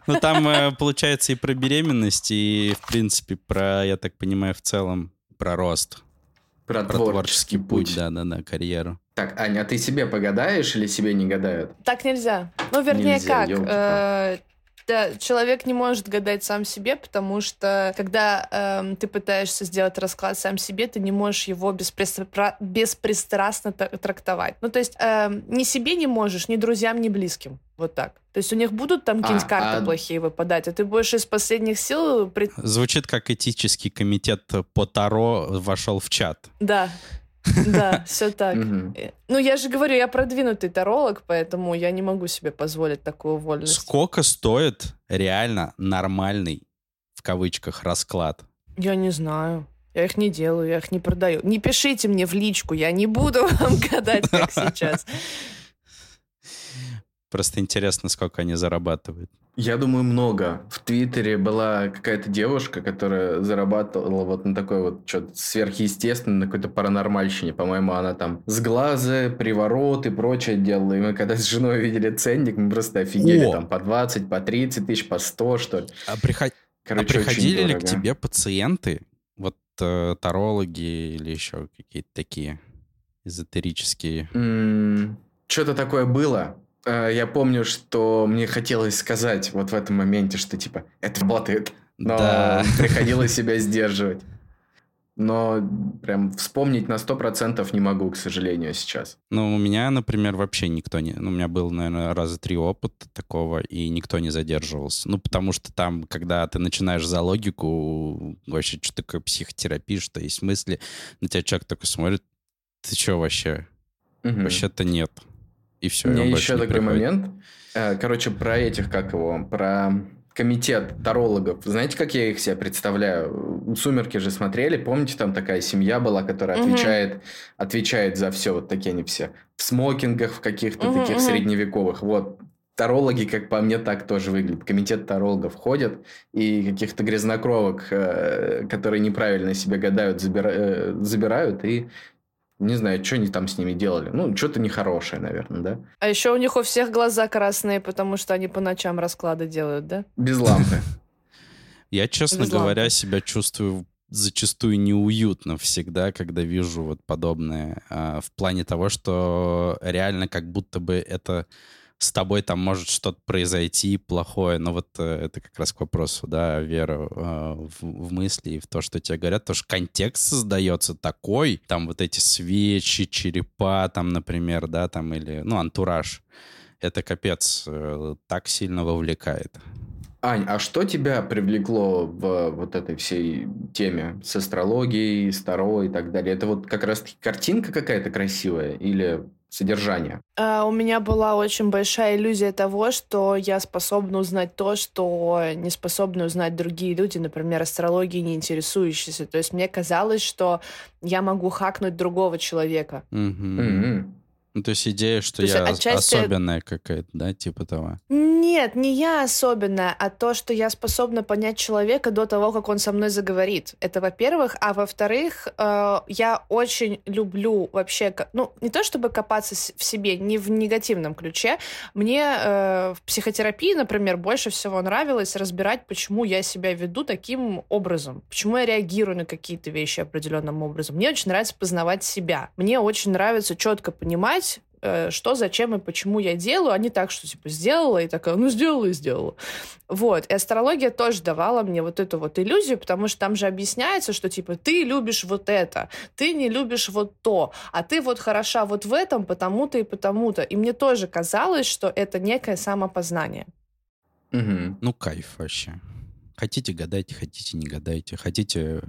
Ну, там э, получается и про беременность, и, в принципе, про, я так понимаю, в целом про рост. Про, про творческий путь. Да-да-да, карьеру. Так, Аня, а ты себе погадаешь или себе не гадают? Так нельзя. Ну, вернее, нельзя, как? Э, Да, человек не может гадать сам себе, потому что когда э, ты пытаешься сделать расклад сам себе, ты не можешь его беспристра... беспристрастно трактовать. Ну, то есть э, ни себе не можешь, ни друзьям, ни близким. Вот так. То есть у них будут там какие-нибудь а, карты а... плохие выпадать, а ты будешь из последних сил... Звучит как этический комитет по Таро вошел в чат. Да, да, все так. Э, ну, я же говорю, я продвинутый таролог, поэтому я не могу себе позволить такую вольность. Сколько стоит реально нормальный, в кавычках, расклад? Я не знаю. Я их не делаю, я их не продаю. Не пишите мне в личку, я не буду вам гадать, как сейчас. Просто интересно, сколько они зарабатывают. Я думаю, много. В Твиттере была какая-то девушка, которая зарабатывала вот на такой вот что-то сверхъестественное, на какой-то паранормальщине. По-моему, она там с глаза, приворот и прочее делала. И мы когда с женой видели ценник, мы просто офигели. О! Там по 20, по 30 тысяч, по 100, что ли. А, приход... Короче, а приходили ли к тебе пациенты, вот э, тарологи или еще какие-то такие эзотерические? Mm, что-то такое было. Э, я помню, что мне хотелось сказать вот в этом моменте, что типа это работает, но да. приходилось себя сдерживать. Но прям вспомнить на сто процентов не могу, к сожалению, сейчас. Ну, у меня, например, вообще никто не... Ну, у меня был, наверное, раза три опыта такого, и никто не задерживался. Ну, потому что там, когда ты начинаешь за логику, вообще, что такое психотерапия, что есть мысли, на тебя человек такой смотрит, ты что вообще? Угу. Вообще-то нет и все. Мне еще такой приходит. момент. Э, короче, про этих, как его, про комитет тарологов. Знаете, как я их себе представляю? «Сумерки» же смотрели. Помните, там такая семья была, которая угу. отвечает, отвечает за все. Вот такие они все. В смокингах, в каких-то угу, таких угу. средневековых. Вот. Тарологи, как по мне, так тоже выглядят. Комитет тарологов ходят, и каких-то грязнокровок, э, которые неправильно себе гадают, забира... Э, забирают и не знаю, что они там с ними делали. Ну, что-то нехорошее, наверное, да? А еще у них у всех глаза красные, потому что они по ночам расклады делают, да? Без лампы. Я, честно говоря, себя чувствую зачастую неуютно всегда, когда вижу вот подобное. А, в плане того, что реально как будто бы это с тобой там может что-то произойти плохое, но вот э, это как раз к вопросу, да, веры э, в, в мысли и в то, что тебе говорят, то что контекст создается такой, там вот эти свечи, черепа, там, например, да, там, или, ну, антураж, это капец, э, так сильно вовлекает. Ань, а что тебя привлекло в вот этой всей теме с астрологией, с и так далее? Это вот как раз картинка какая-то красивая или содержания? А, у меня была очень большая иллюзия того, что я способна узнать то, что не способны узнать другие люди, например, астрологией не интересующиеся. То есть мне казалось, что я могу хакнуть другого человека. Mm-hmm. Mm-hmm. Ну, то есть идея, что то я отчасти... особенная какая-то, да, типа того? Нет, не я особенная, а то, что я способна понять человека до того, как он со мной заговорит. Это во-первых. А во-вторых, э, я очень люблю вообще, ну, не то чтобы копаться в себе, не в негативном ключе. Мне э, в психотерапии, например, больше всего нравилось разбирать, почему я себя веду таким образом, почему я реагирую на какие-то вещи определенным образом. Мне очень нравится познавать себя. Мне очень нравится четко понимать, что, зачем и почему я делаю, а не так, что типа сделала и такая, ну сделала и сделала. Вот. И астрология тоже давала мне вот эту вот иллюзию, потому что там же объясняется, что типа ты любишь вот это, ты не любишь вот то, а ты вот хороша вот в этом потому-то и потому-то. И мне тоже казалось, что это некое самопознание. Угу. Ну, кайф вообще. Хотите гадайте, хотите не гадайте, хотите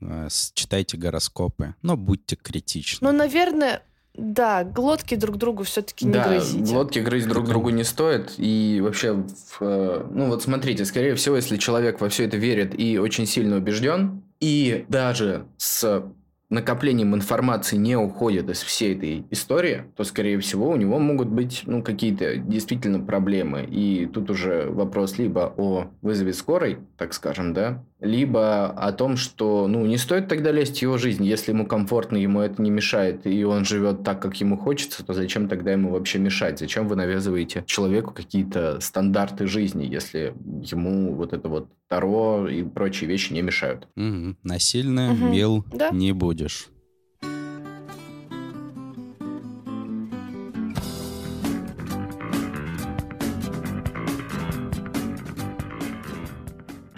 э, читайте гороскопы, но будьте критичны. Ну, наверное, да, глотки друг другу все-таки не да, грызите. глотки грызть друг другу не стоит. И вообще, э, ну вот смотрите, скорее всего, если человек во все это верит и очень сильно убежден, и даже с накоплением информации не уходит из всей этой истории, то, скорее всего, у него могут быть ну, какие-то действительно проблемы. И тут уже вопрос либо о вызове скорой, так скажем, да, либо о том, что ну, не стоит тогда лезть в его жизнь. Если ему комфортно, ему это не мешает, и он живет так, как ему хочется, то зачем тогда ему вообще мешать? Зачем вы навязываете человеку какие-то стандарты жизни, если ему вот это вот Таро и прочие вещи не мешают? Угу. Насильно угу. мил да? не будешь.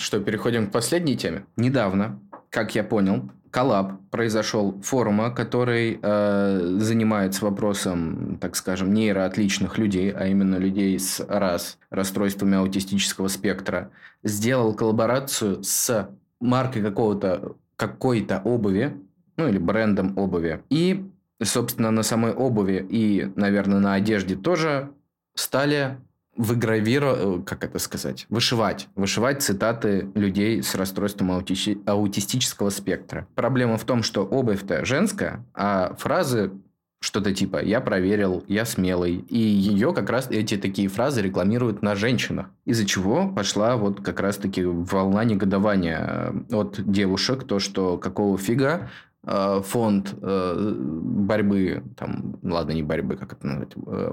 Что, переходим к последней теме. Недавно, как я понял, коллаб произошел форума, который э, занимается вопросом, так скажем, нейроотличных людей, а именно людей с РАС, расстройствами аутистического спектра, сделал коллаборацию с маркой какого-то какой-то обуви, ну или брендом обуви. И, собственно, на самой обуви и, наверное, на одежде тоже стали выгравировать, э, как это сказать, вышивать, вышивать цитаты людей с расстройством аути... аутистического спектра. Проблема в том, что обувь-то женская, а фразы что-то типа «я проверил», «я смелый». И ее как раз эти такие фразы рекламируют на женщинах. Из-за чего пошла вот как раз-таки волна негодования от девушек, то, что какого фига Э, фонд э, борьбы, там, ладно, не борьбы, как это назвать, э,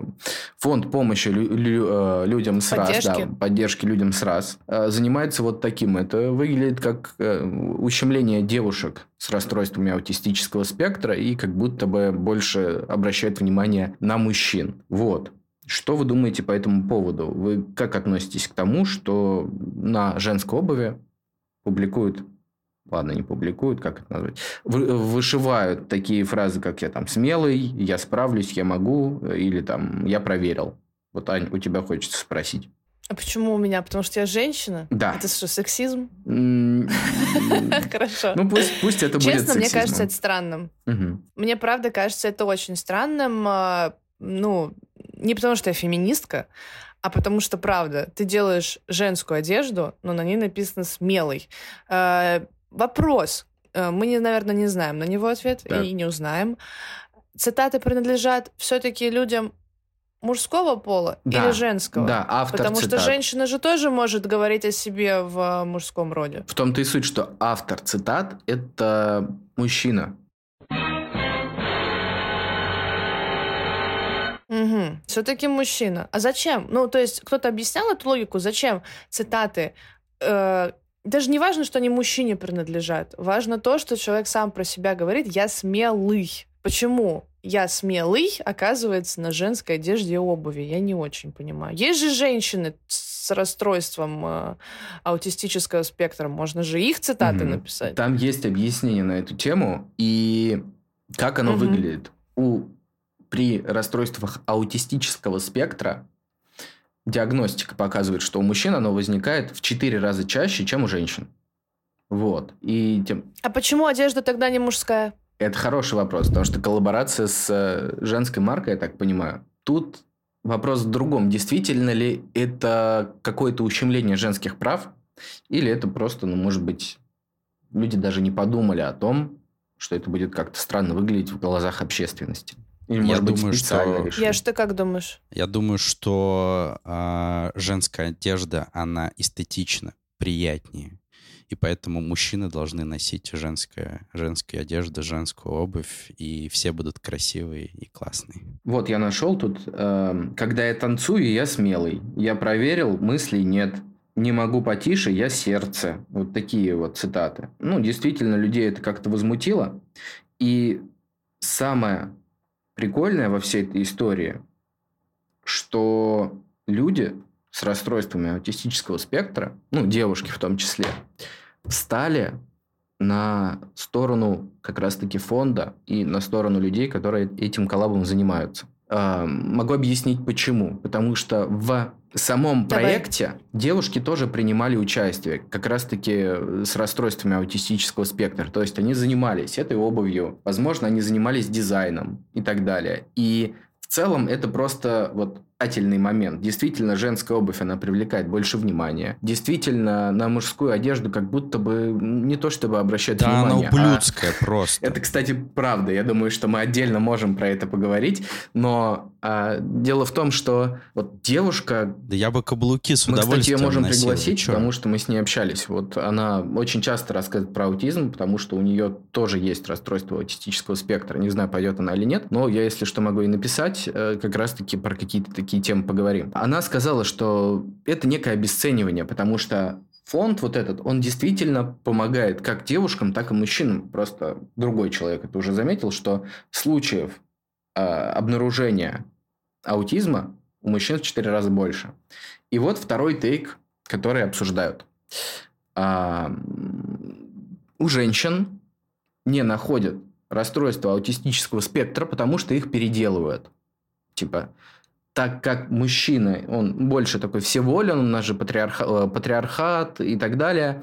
фонд помощи людям с поддержки. да, поддержки людям с раз, занимается вот таким. Это выглядит как ущемление девушек с расстройствами аутистического спектра и как будто бы больше обращает внимание на мужчин. Вот. Что вы думаете по этому поводу? Вы как относитесь к тому, что на женской обуви публикуют ладно, не публикуют, как это назвать, вышивают такие фразы, как я там смелый, я справлюсь, я могу, или там я проверил. Вот, Ань, у тебя хочется спросить. А почему у меня? Потому что я женщина? Да. Это что, сексизм? Хорошо. Ну, пусть, пусть это будет Честно, мне кажется, это странным. Мне, правда, кажется, это очень странным. А, ну, не потому что я феминистка, а потому что, правда, ты делаешь женскую одежду, но на ней написано «смелый». Вопрос. Э, мы, наверное, не знаем на него ответ так. и не узнаем. Цитаты принадлежат все-таки людям мужского пола да, или женского? Да, автор Потому цитат. что женщина же тоже может говорить о себе в мужском роде. В том-то и суть, что автор цитат – это мужчина. Угу. Все-таки мужчина. А зачем? Ну, то есть кто-то объяснял эту логику, зачем цитаты э, даже не важно, что они мужчине принадлежат. Важно то, что человек сам про себя говорит «я смелый». Почему «я смелый» оказывается на женской одежде и обуви? Я не очень понимаю. Есть же женщины с расстройством э, аутистического спектра. Можно же их цитаты mm-hmm. написать. Там есть объяснение на эту тему. И как оно mm-hmm. выглядит? У, при расстройствах аутистического спектра диагностика показывает, что у мужчин оно возникает в 4 раза чаще, чем у женщин. Вот. И тем... А почему одежда тогда не мужская? Это хороший вопрос, потому что коллаборация с э, женской маркой, я так понимаю, тут вопрос в другом. Действительно ли это какое-то ущемление женских прав, или это просто, ну, может быть, люди даже не подумали о том, что это будет как-то странно выглядеть в глазах общественности. Или, может я быть, думаю, что... Я что как думаешь? Я думаю, что э, женская одежда, она эстетична, приятнее. И поэтому мужчины должны носить женская, женскую одежду, женскую обувь, и все будут красивые и классные. Вот я нашел тут, э, когда я танцую, я смелый. Я проверил, мыслей нет. Не могу потише, я сердце. Вот такие вот цитаты. Ну, действительно, людей это как-то возмутило. И самое прикольное во всей этой истории, что люди с расстройствами аутистического спектра, ну, девушки в том числе, встали на сторону как раз-таки фонда и на сторону людей, которые этим коллабом занимаются. Э, могу объяснить почему. Потому что в самом Давай. проекте девушки тоже принимали участие, как раз-таки с расстройствами аутистического спектра. То есть они занимались этой обувью, возможно, они занимались дизайном и так далее. И в целом это просто вот привлекательный момент. Действительно, женская обувь, она привлекает больше внимания. Действительно, на мужскую одежду как будто бы не то чтобы обращать да, внимание. Да, она ублюдская а... просто. Это, кстати, правда. Я думаю, что мы отдельно можем про это поговорить. Но а, дело в том, что вот девушка... Да я бы каблуки с удовольствием Мы, кстати, ее можем носил. пригласить, потому что мы с ней общались. Вот она очень часто рассказывает про аутизм, потому что у нее тоже есть расстройство аутистического спектра. Не знаю, пойдет она или нет, но я, если что, могу и написать э, как раз-таки про какие-то такие такие темы поговорим. Она сказала, что это некое обесценивание, потому что фонд вот этот, он действительно помогает как девушкам, так и мужчинам. Просто другой человек это уже заметил, что случаев э, обнаружения аутизма у мужчин в 4 раза больше. И вот второй тейк, который обсуждают. а, у женщин не находят расстройство аутистического спектра, потому что их переделывают. Типа, так как мужчина, он больше такой всеволен, у нас же патриарха, э, патриархат и так далее,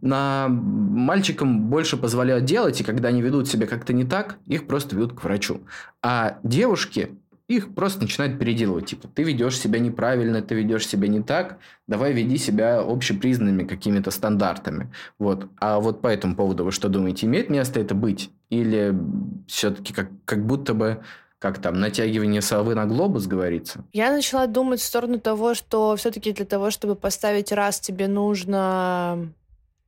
на мальчикам больше позволяют делать, и когда они ведут себя как-то не так, их просто ведут к врачу. А девушки, их просто начинают переделывать. Типа, ты ведешь себя неправильно, ты ведешь себя не так, давай веди себя общепризнанными какими-то стандартами. Вот. А вот по этому поводу вы что думаете, имеет место это быть? Или все-таки как, как будто бы как там, натягивание совы на глобус, говорится? Я начала думать в сторону того, что все-таки для того, чтобы поставить раз, тебе нужно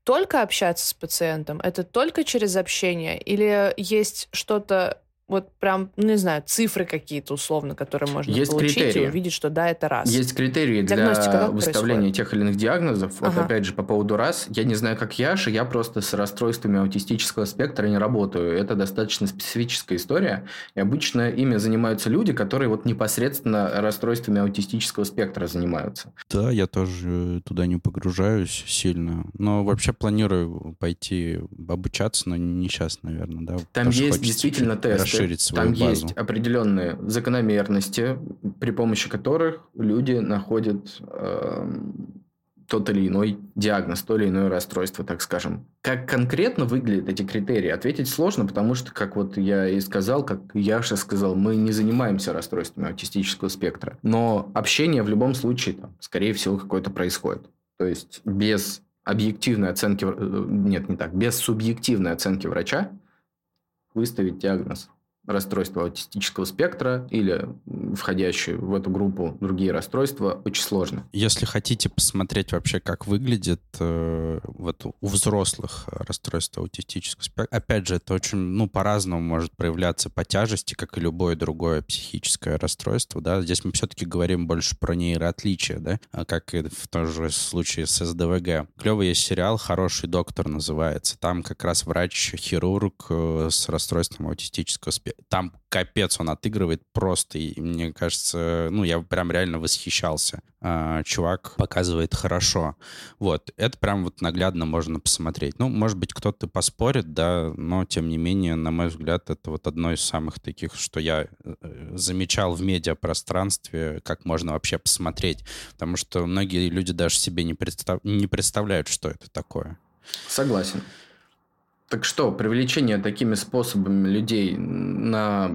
только общаться с пациентом? Это только через общение? Или есть что-то вот прям, ну, не знаю, цифры какие-то условно, которые можно есть получить критерии. и увидеть, что да, это раз. Есть критерии для выставления происходит? тех или иных диагнозов. Ага. Вот опять же, по поводу раз, я не знаю, как Яша, я просто с расстройствами аутистического спектра не работаю. Это достаточно специфическая история. И обычно ими занимаются люди, которые вот непосредственно расстройствами аутистического спектра занимаются. Да, я тоже туда не погружаюсь сильно. Но вообще планирую пойти обучаться, но не сейчас, наверное, да. Там есть действительно тесты расширить свою Там базу. есть определенные закономерности, при помощи которых люди находят э, тот или иной диагноз, то или иное расстройство, так скажем. Как конкретно выглядят эти критерии, ответить сложно, потому что, как вот я и сказал, как Яша сказал, мы не занимаемся расстройствами аутистического спектра. Но общение в любом случае, там, скорее всего, какое-то происходит. То есть без объективной оценки, э, нет, не так, без субъективной оценки врача выставить диагноз расстройства аутистического спектра или входящие в эту группу другие расстройства очень сложно. Если хотите посмотреть вообще, как выглядит э, вот у взрослых расстройство аутистического спектра, опять же, это очень, ну, по-разному может проявляться по тяжести, как и любое другое психическое расстройство, да. Здесь мы все-таки говорим больше про нейроотличия, да, а как и в том же случае с СДВГ. Клевый есть сериал «Хороший доктор» называется. Там как раз врач-хирург э, с расстройством аутистического спектра там капец он отыгрывает просто. И мне кажется, ну, я прям реально восхищался. А, чувак показывает хорошо. Вот. Это прям вот наглядно можно посмотреть. Ну, может быть, кто-то поспорит, да, но, тем не менее, на мой взгляд, это вот одно из самых таких, что я э, замечал в медиапространстве, как можно вообще посмотреть. Потому что многие люди даже себе не, представ... не представляют, что это такое. Согласен. Так что, привлечение такими способами людей на,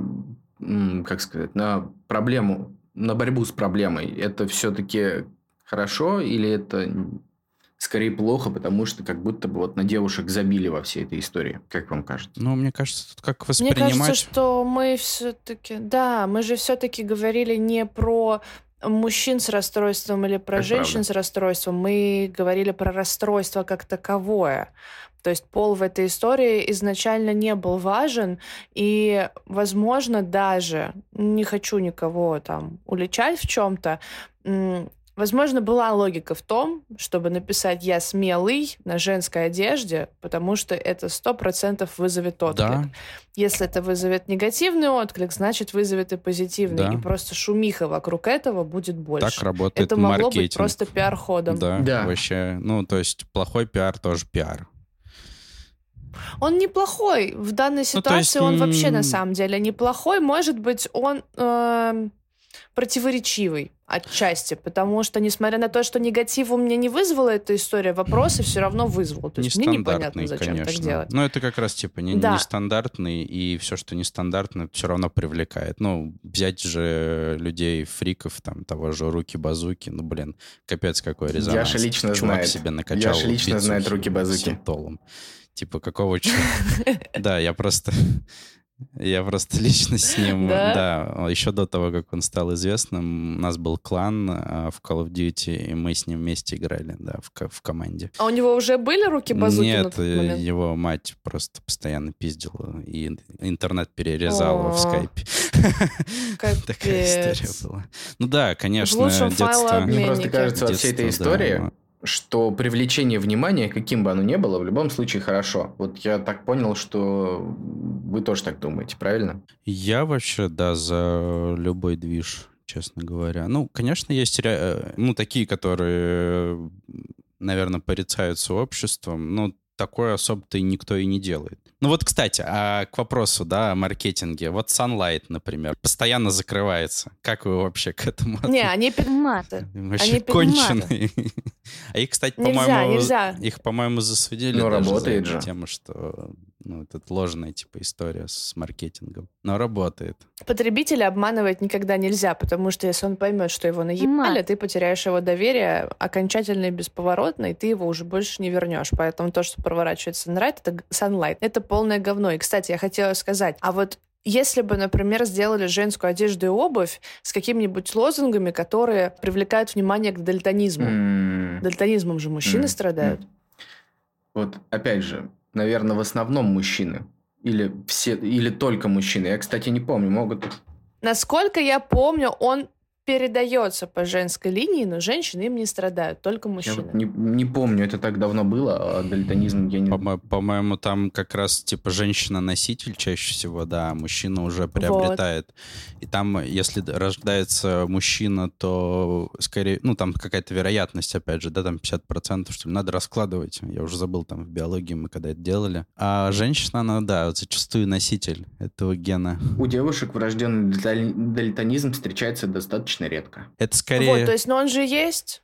как сказать, на проблему, на борьбу с проблемой, это все-таки хорошо или это скорее плохо, потому что как будто бы вот на девушек забили во всей этой истории. Как вам кажется? Ну, мне кажется, тут как воспринимать... Мне кажется, что мы все-таки... Да, мы же все-таки говорили не про мужчин с расстройством или про как женщин правда. с расстройством. Мы говорили про расстройство как таковое. То есть пол в этой истории изначально не был важен, и, возможно, даже не хочу никого там уличать в чем-то, Возможно, была логика в том, чтобы написать «я смелый» на женской одежде, потому что это сто процентов вызовет отклик. Да. Если это вызовет негативный отклик, значит, вызовет и позитивный. Да. И просто шумиха вокруг этого будет больше. Так работает Это могло маркетинг. быть просто пиар-ходом. Да, да, вообще. Ну, то есть плохой пиар тоже пиар. Он неплохой. В данной ситуации ну, есть... он вообще на самом деле неплохой. Может быть, он э, противоречивый отчасти, потому что, несмотря на то, что негатив у меня не вызвала эта история, вопросы все равно вызвала. То есть мне непонятно, зачем конечно. так делать. Но это как раз типа не, да. нестандартный, и все, что нестандартно, все равно привлекает. Ну, взять же людей, фриков, там, того же руки-базуки, ну, блин, капец какой резонанс. Яша лично Чувак знает. себе накачал Яша лично знает руки-базуки. Типа, какого черта? Да, я просто... Я просто лично с ним, да? да, еще до того, как он стал известным, у нас был клан а, в Call of Duty, и мы с ним вместе играли, да, в, в команде. А у него уже были руки-базуки Нет, его мать просто постоянно пиздила, и интернет перерезала в скайпе. Такая история была. Ну да, конечно, детство... Мне просто кажется, от всей этой истории что привлечение внимания, каким бы оно ни было, в любом случае хорошо. Вот я так понял, что вы тоже так думаете, правильно? Я вообще, да, за любой движ, честно говоря. Ну, конечно, есть э, ну, такие, которые наверное, порицаются обществом, ну, такое особо-то никто и не делает. Ну вот, кстати, а к вопросу, да, о маркетинге. Вот Sunlight, например, постоянно закрывается. Как вы вообще к этому Не, они маты. Вообще они конченые. А их, кстати, по-моему... Их, по-моему, засудили Но работает же. тему, что ну, это ложная, типа, история с маркетингом. Но работает. Потребителя обманывать никогда нельзя, потому что если он поймет, что его наебали, ты потеряешь его доверие окончательно и бесповоротно, и ты его уже больше не вернешь. Поэтому то, что проворачивается Sunlight, это, Sunlight, это полное говно. И, кстати, я хотела сказать, а вот если бы, например, сделали женскую одежду и обувь с какими-нибудь лозунгами, которые привлекают внимание к дальтонизму. Mm. Дальтонизмом же мужчины mm. страдают. Mm. Вот, опять же, наверное, в основном мужчины. Или все, или только мужчины. Я, кстати, не помню, могут... Насколько я помню, он передается по женской линии, но женщины им не страдают, только мужчины. Я вот не, не помню, это так давно было, а дальтонизм я не... По- по-моему, там как раз типа женщина-носитель чаще всего, да, а мужчина уже приобретает. Вот. И там, если рождается мужчина, то скорее, ну там какая-то вероятность, опять же, да, там 50%, что ли, надо раскладывать. Я уже забыл, там в биологии мы когда это делали. А женщина, она, да, зачастую носитель этого гена. У девушек врожденный дальтонизм встречается достаточно достаточно редко. Это скорее... Вот, то есть, но он же есть?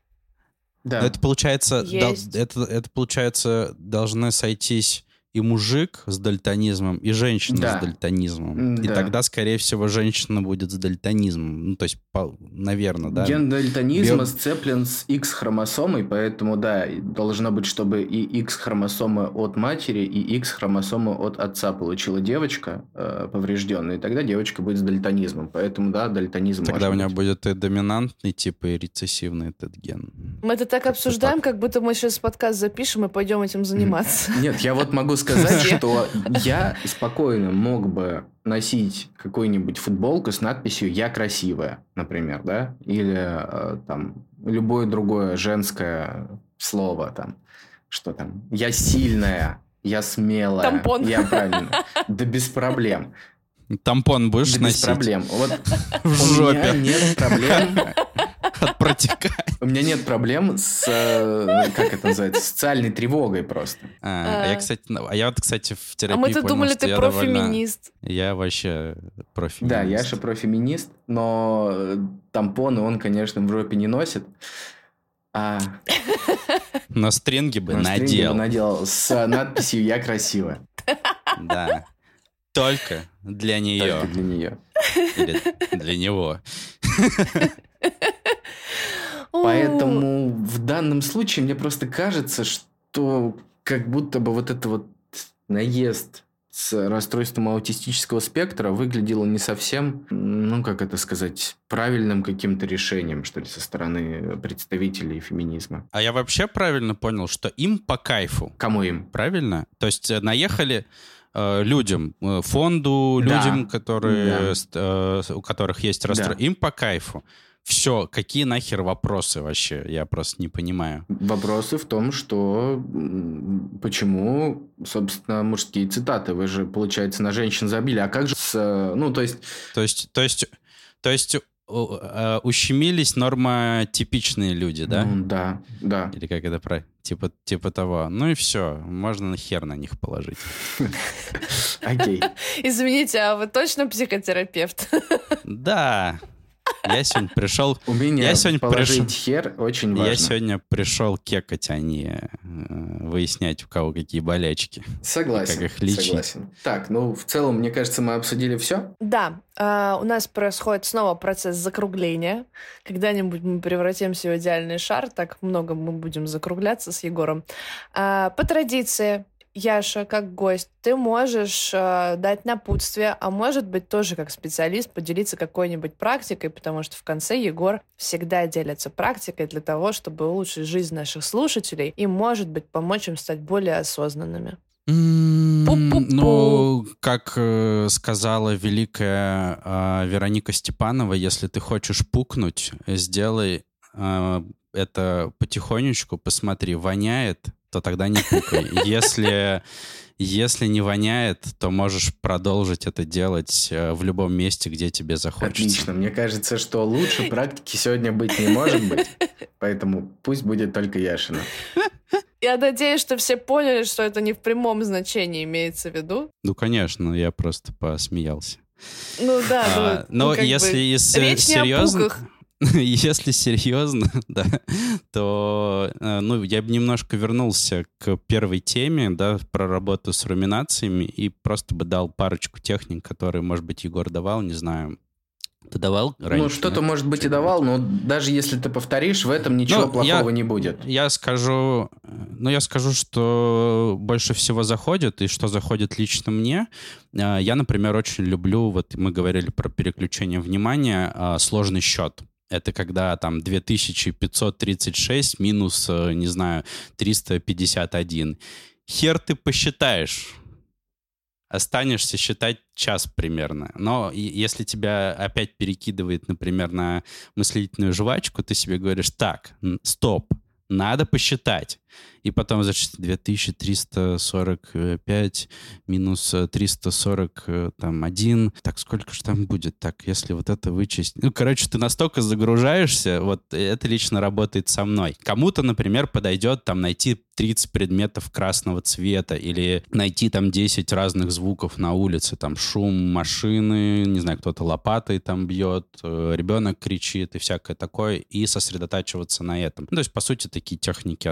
Да. Но это получается, есть. Да, это, это получается должны сойтись и мужик с дальтонизмом, и женщина да. с дальтонизмом. Да. И тогда, скорее всего, женщина будет с дальтонизмом. Ну, то есть, по, наверное, да. Ген дальтонизма Био... сцеплен с X-хромосомой, поэтому, да, должно быть, чтобы и X-хромосома от матери, и X-хромосома от отца получила девочка э, поврежденная, и тогда девочка будет с дальтонизмом. Поэтому, да, дальтонизм Тогда у нее быть. будет и доминантный, типа, и рецессивный этот ген. Мы это так обсуждаем, так. как будто мы сейчас подкаст запишем и пойдем этим заниматься. Нет, я вот могу сказать, что я спокойно мог бы носить какую-нибудь футболку с надписью «Я красивая», например, да? Или э, там любое другое женское слово там, что там «Я сильная», «Я смелая». Тампон. Я правильно. Да без проблем. Тампон будешь да носить? без проблем. Вот в жопе. Нет проблем от протекания. У меня нет проблем с, э, как это называется, социальной тревогой просто. А, а я, кстати, а я вот, кстати, в терапии А мы-то думали, ты профеминист. Я вообще профеминист. Да, Яша профеминист, но э, тампоны он, конечно, в жопе не носит. А... Но стринги бы Но надел. Стринги бы надел с надписью «Я красивая». Да. Только для нее. Только для нее. Или для него. Поэтому в данном случае мне просто кажется, что как будто бы вот это вот наезд с расстройством аутистического спектра выглядело не совсем, ну, как это сказать, правильным каким-то решением, что ли, со стороны представителей феминизма. А я вообще правильно понял, что им по кайфу. Кому им? Правильно? То есть э, наехали э, людям, э, фонду, да. людям, которые, да. э, у которых есть расстройство, да. им по кайфу. Все, какие нахер вопросы вообще? Я просто не понимаю. Вопросы в том, что почему, собственно, мужские цитаты. Вы же, получается, на женщин забили. А как же с... Ну, то есть... То есть, то есть, то есть э, ущемились нормотипичные люди, да? Ну, да, да. Или как это про... Типа, типа того. Ну и все, можно на хер на них положить. Окей. Извините, а вы точно психотерапевт? Да, я сегодня пришел... У меня я сегодня положить пришел, хер очень важно. Я сегодня пришел кекать, а не э, выяснять, у кого какие болячки. Согласен, как их лечить. согласен. Так, ну, в целом, мне кажется, мы обсудили все. Да, э, у нас происходит снова процесс закругления. Когда-нибудь мы превратимся в идеальный шар, так много мы будем закругляться с Егором. Э, по традиции, Яша, как гость, ты можешь э, дать напутствие, а может быть тоже как специалист поделиться какой-нибудь практикой, потому что в конце Егор всегда делится практикой для того, чтобы улучшить жизнь наших слушателей и, может быть, помочь им стать более осознанными. Ну, как э, сказала великая э, Вероника Степанова, если ты хочешь пукнуть, сделай э, это потихонечку, посмотри, воняет, то тогда не пукай. Если если не воняет, то можешь продолжить это делать э, в любом месте, где тебе захочется. Отлично. Мне кажется, что лучше практики сегодня быть не может быть. Поэтому пусть будет только Яшина. Я надеюсь, что все поняли, что это не в прямом значении имеется в виду. Ну, конечно, я просто посмеялся. Ну да, а, ну, но если бы, из речь серьезно... Не о пуках. Если серьезно, да, то э, ну, я бы немножко вернулся к первой теме, да, про работу с руминациями и просто бы дал парочку техник, которые, может быть, Егор давал, не знаю, ты давал раньше? Ну, что-то, может быть, и давал, но даже если ты повторишь, в этом ничего ну, плохого я, не будет. Я скажу, ну, я скажу, что больше всего заходит, и что заходит лично мне. Э, я, например, очень люблю, вот мы говорили про переключение внимания, э, сложный счет. Это когда там 2536 минус, э, не знаю, 351. Хер ты посчитаешь. Останешься считать час примерно. Но если тебя опять перекидывает, например, на мыслительную жвачку, ты себе говоришь, так, стоп, надо посчитать. И потом, значит, 2345 минус 341. Э, так, сколько же там будет? Так, если вот это вычесть... Ну, короче, ты настолько загружаешься, вот это лично работает со мной. Кому-то, например, подойдет там найти 30 предметов красного цвета или найти там 10 разных звуков на улице, там шум машины, не знаю, кто-то лопатой там бьет, э, ребенок кричит и всякое такое, и сосредотачиваться на этом. Ну, то есть, по сути, такие техники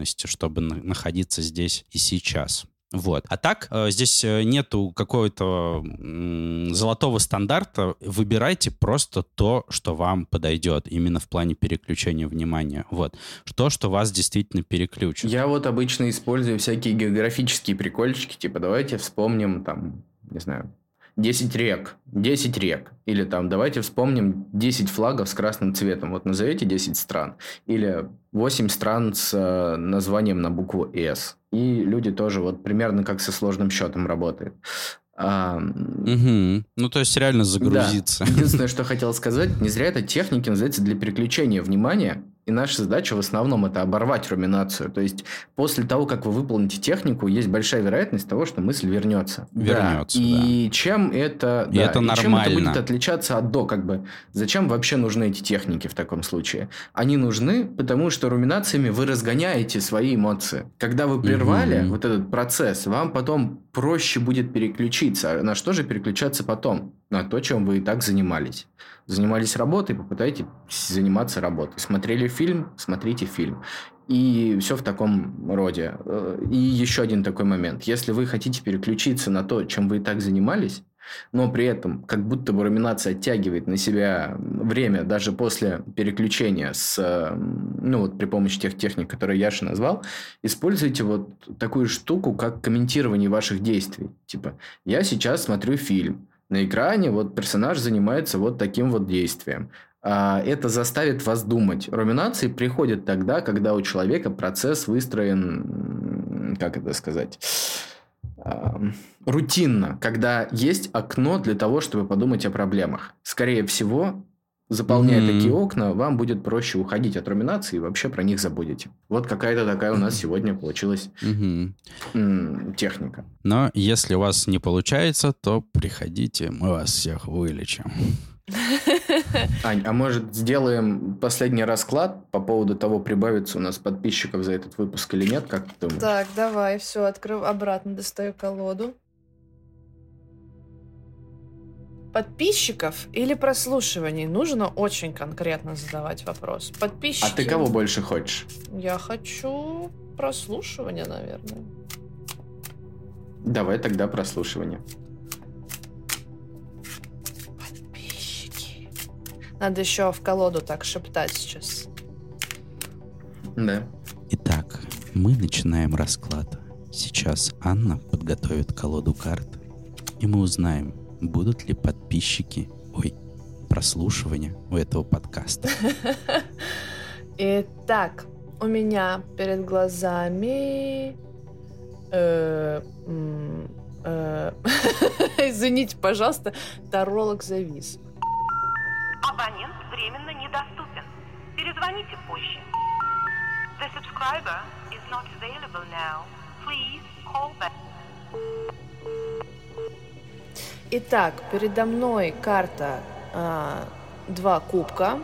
осознанности, чтобы находиться здесь и сейчас. Вот. А так, э, здесь э, нету какого-то золотого стандарта. Выбирайте просто то, что вам подойдет, именно в плане переключения внимания. Вот. То, что вас действительно переключит. Я вот обычно использую всякие географические прикольчики, типа давайте вспомним там, не знаю, 10 рек, 10 рек. Или там, давайте вспомним 10 флагов с красным цветом. Вот назовите 10 стран. Или 8 стран с э, названием на букву «С». И люди тоже вот примерно как со сложным счетом работают. А, угу. Ну, то есть реально загрузиться. Да. Единственное, что хотел сказать, не зря эта техники называется для переключения внимания и наша задача в основном это оборвать руминацию. То есть после того, как вы выполните технику, есть большая вероятность того, что мысль вернется. Вернется. Да. И да. чем это, и да, это и нормально. чем это будет отличаться от до, как бы зачем вообще нужны эти техники в таком случае? Они нужны, потому что руминациями вы разгоняете свои эмоции. Когда вы прервали угу. вот этот процесс, вам потом проще будет переключиться. А на что же переключаться потом? На то, чем вы и так занимались занимались работой, попытайтесь заниматься работой. Смотрели фильм, смотрите фильм. И все в таком роде. И еще один такой момент. Если вы хотите переключиться на то, чем вы и так занимались, но при этом как будто бы руминация оттягивает на себя время даже после переключения с, ну вот при помощи тех техник, которые Яша назвал, используйте вот такую штуку, как комментирование ваших действий. Типа, я сейчас смотрю фильм, на экране вот персонаж занимается вот таким вот действием. А это заставит вас думать. Руминации приходят тогда, когда у человека процесс выстроен, как это сказать, рутинно, когда есть окно для того, чтобы подумать о проблемах. Скорее всего, заполняя mm-hmm. такие окна, вам будет проще уходить от руминации и вообще про них забудете. Вот какая-то такая у нас сегодня получилась mm-hmm. техника. Но если у вас не получается, то приходите, мы вас всех вылечим. Ань, а может сделаем последний расклад по поводу того, прибавится у нас подписчиков за этот выпуск или нет, как ты думаешь? Так, давай, все, открыл, обратно достаю колоду. Подписчиков или прослушиваний нужно очень конкретно задавать вопрос. Подписчики. А ты кого больше хочешь? Я хочу прослушивания, наверное. Давай тогда прослушивание. Подписчики. Надо еще в колоду так шептать сейчас. Да. Итак, мы начинаем расклад. Сейчас Анна подготовит колоду карт, и мы узнаем, будут ли подписчики, ой, прослушивания у этого подкаста. Итак, у меня перед глазами... Э, э, извините, пожалуйста, таролог завис. Абонент временно недоступен. Перезвоните позже. The subscriber is not available now. Please call back. Итак, передо мной карта а, два кубка,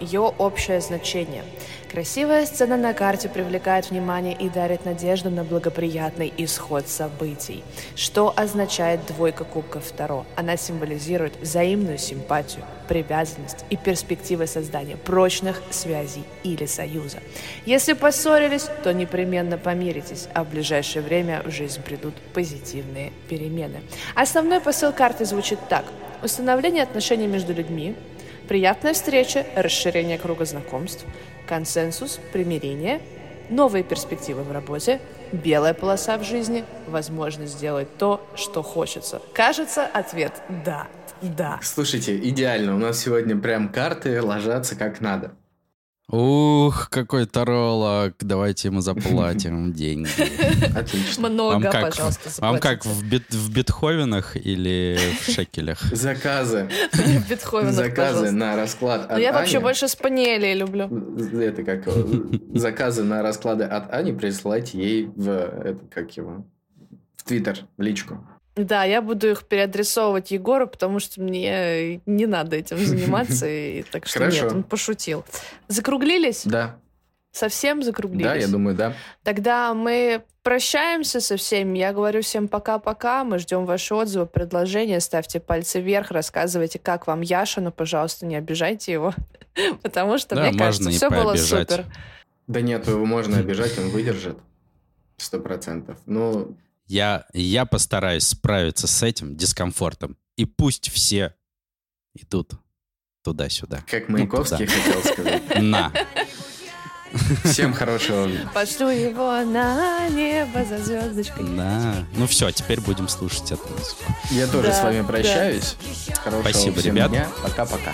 ее общее значение – Красивая сцена на карте привлекает внимание и дарит надежду на благоприятный исход событий. Что означает двойка кубков Таро? Она символизирует взаимную симпатию, привязанность и перспективы создания прочных связей или союза. Если поссорились, то непременно помиритесь, а в ближайшее время в жизнь придут позитивные перемены. Основной посыл карты звучит так. Установление отношений между людьми, приятная встреча, расширение круга знакомств – консенсус, примирение, новые перспективы в работе, белая полоса в жизни, возможность сделать то, что хочется. Кажется, ответ «да». Да. Слушайте, идеально. У нас сегодня прям карты ложатся как надо. Ух, какой таролог, давайте ему заплатим деньги. Отлично. Много, вам как, пожалуйста, заплатите. Вам как, в, бит, в битховенах или в шекелях? Заказы. В битховенах, Заказы на расклад от Я вообще больше спаниелей люблю. Это как заказы на расклады от Ани присылайте ей в, это как его, в Твиттер, в личку. Да, я буду их переадресовывать Егору, потому что мне не надо этим заниматься. И, так что Хорошо. нет, он пошутил. Закруглились? Да. Совсем закруглились? Да, я думаю, да. Тогда мы прощаемся со всеми. Я говорю всем пока-пока. Мы ждем ваши отзывы, предложения. Ставьте пальцы вверх, рассказывайте, как вам Яша, но, пожалуйста, не обижайте его. Потому что, да, мне кажется, все было супер. Да нет, его можно обижать, он выдержит. Сто процентов. Ну, я, я постараюсь справиться с этим дискомфортом. И пусть все идут туда-сюда. Как ну, Маяковский ну, хотел сказать. На. Всем хорошего. Пошлю его на небо за звездочкой. Да. Ну все, теперь будем слушать эту музыку. Я тоже да, с вами прощаюсь. Да. Хорошего Спасибо, ребят. Пока-пока.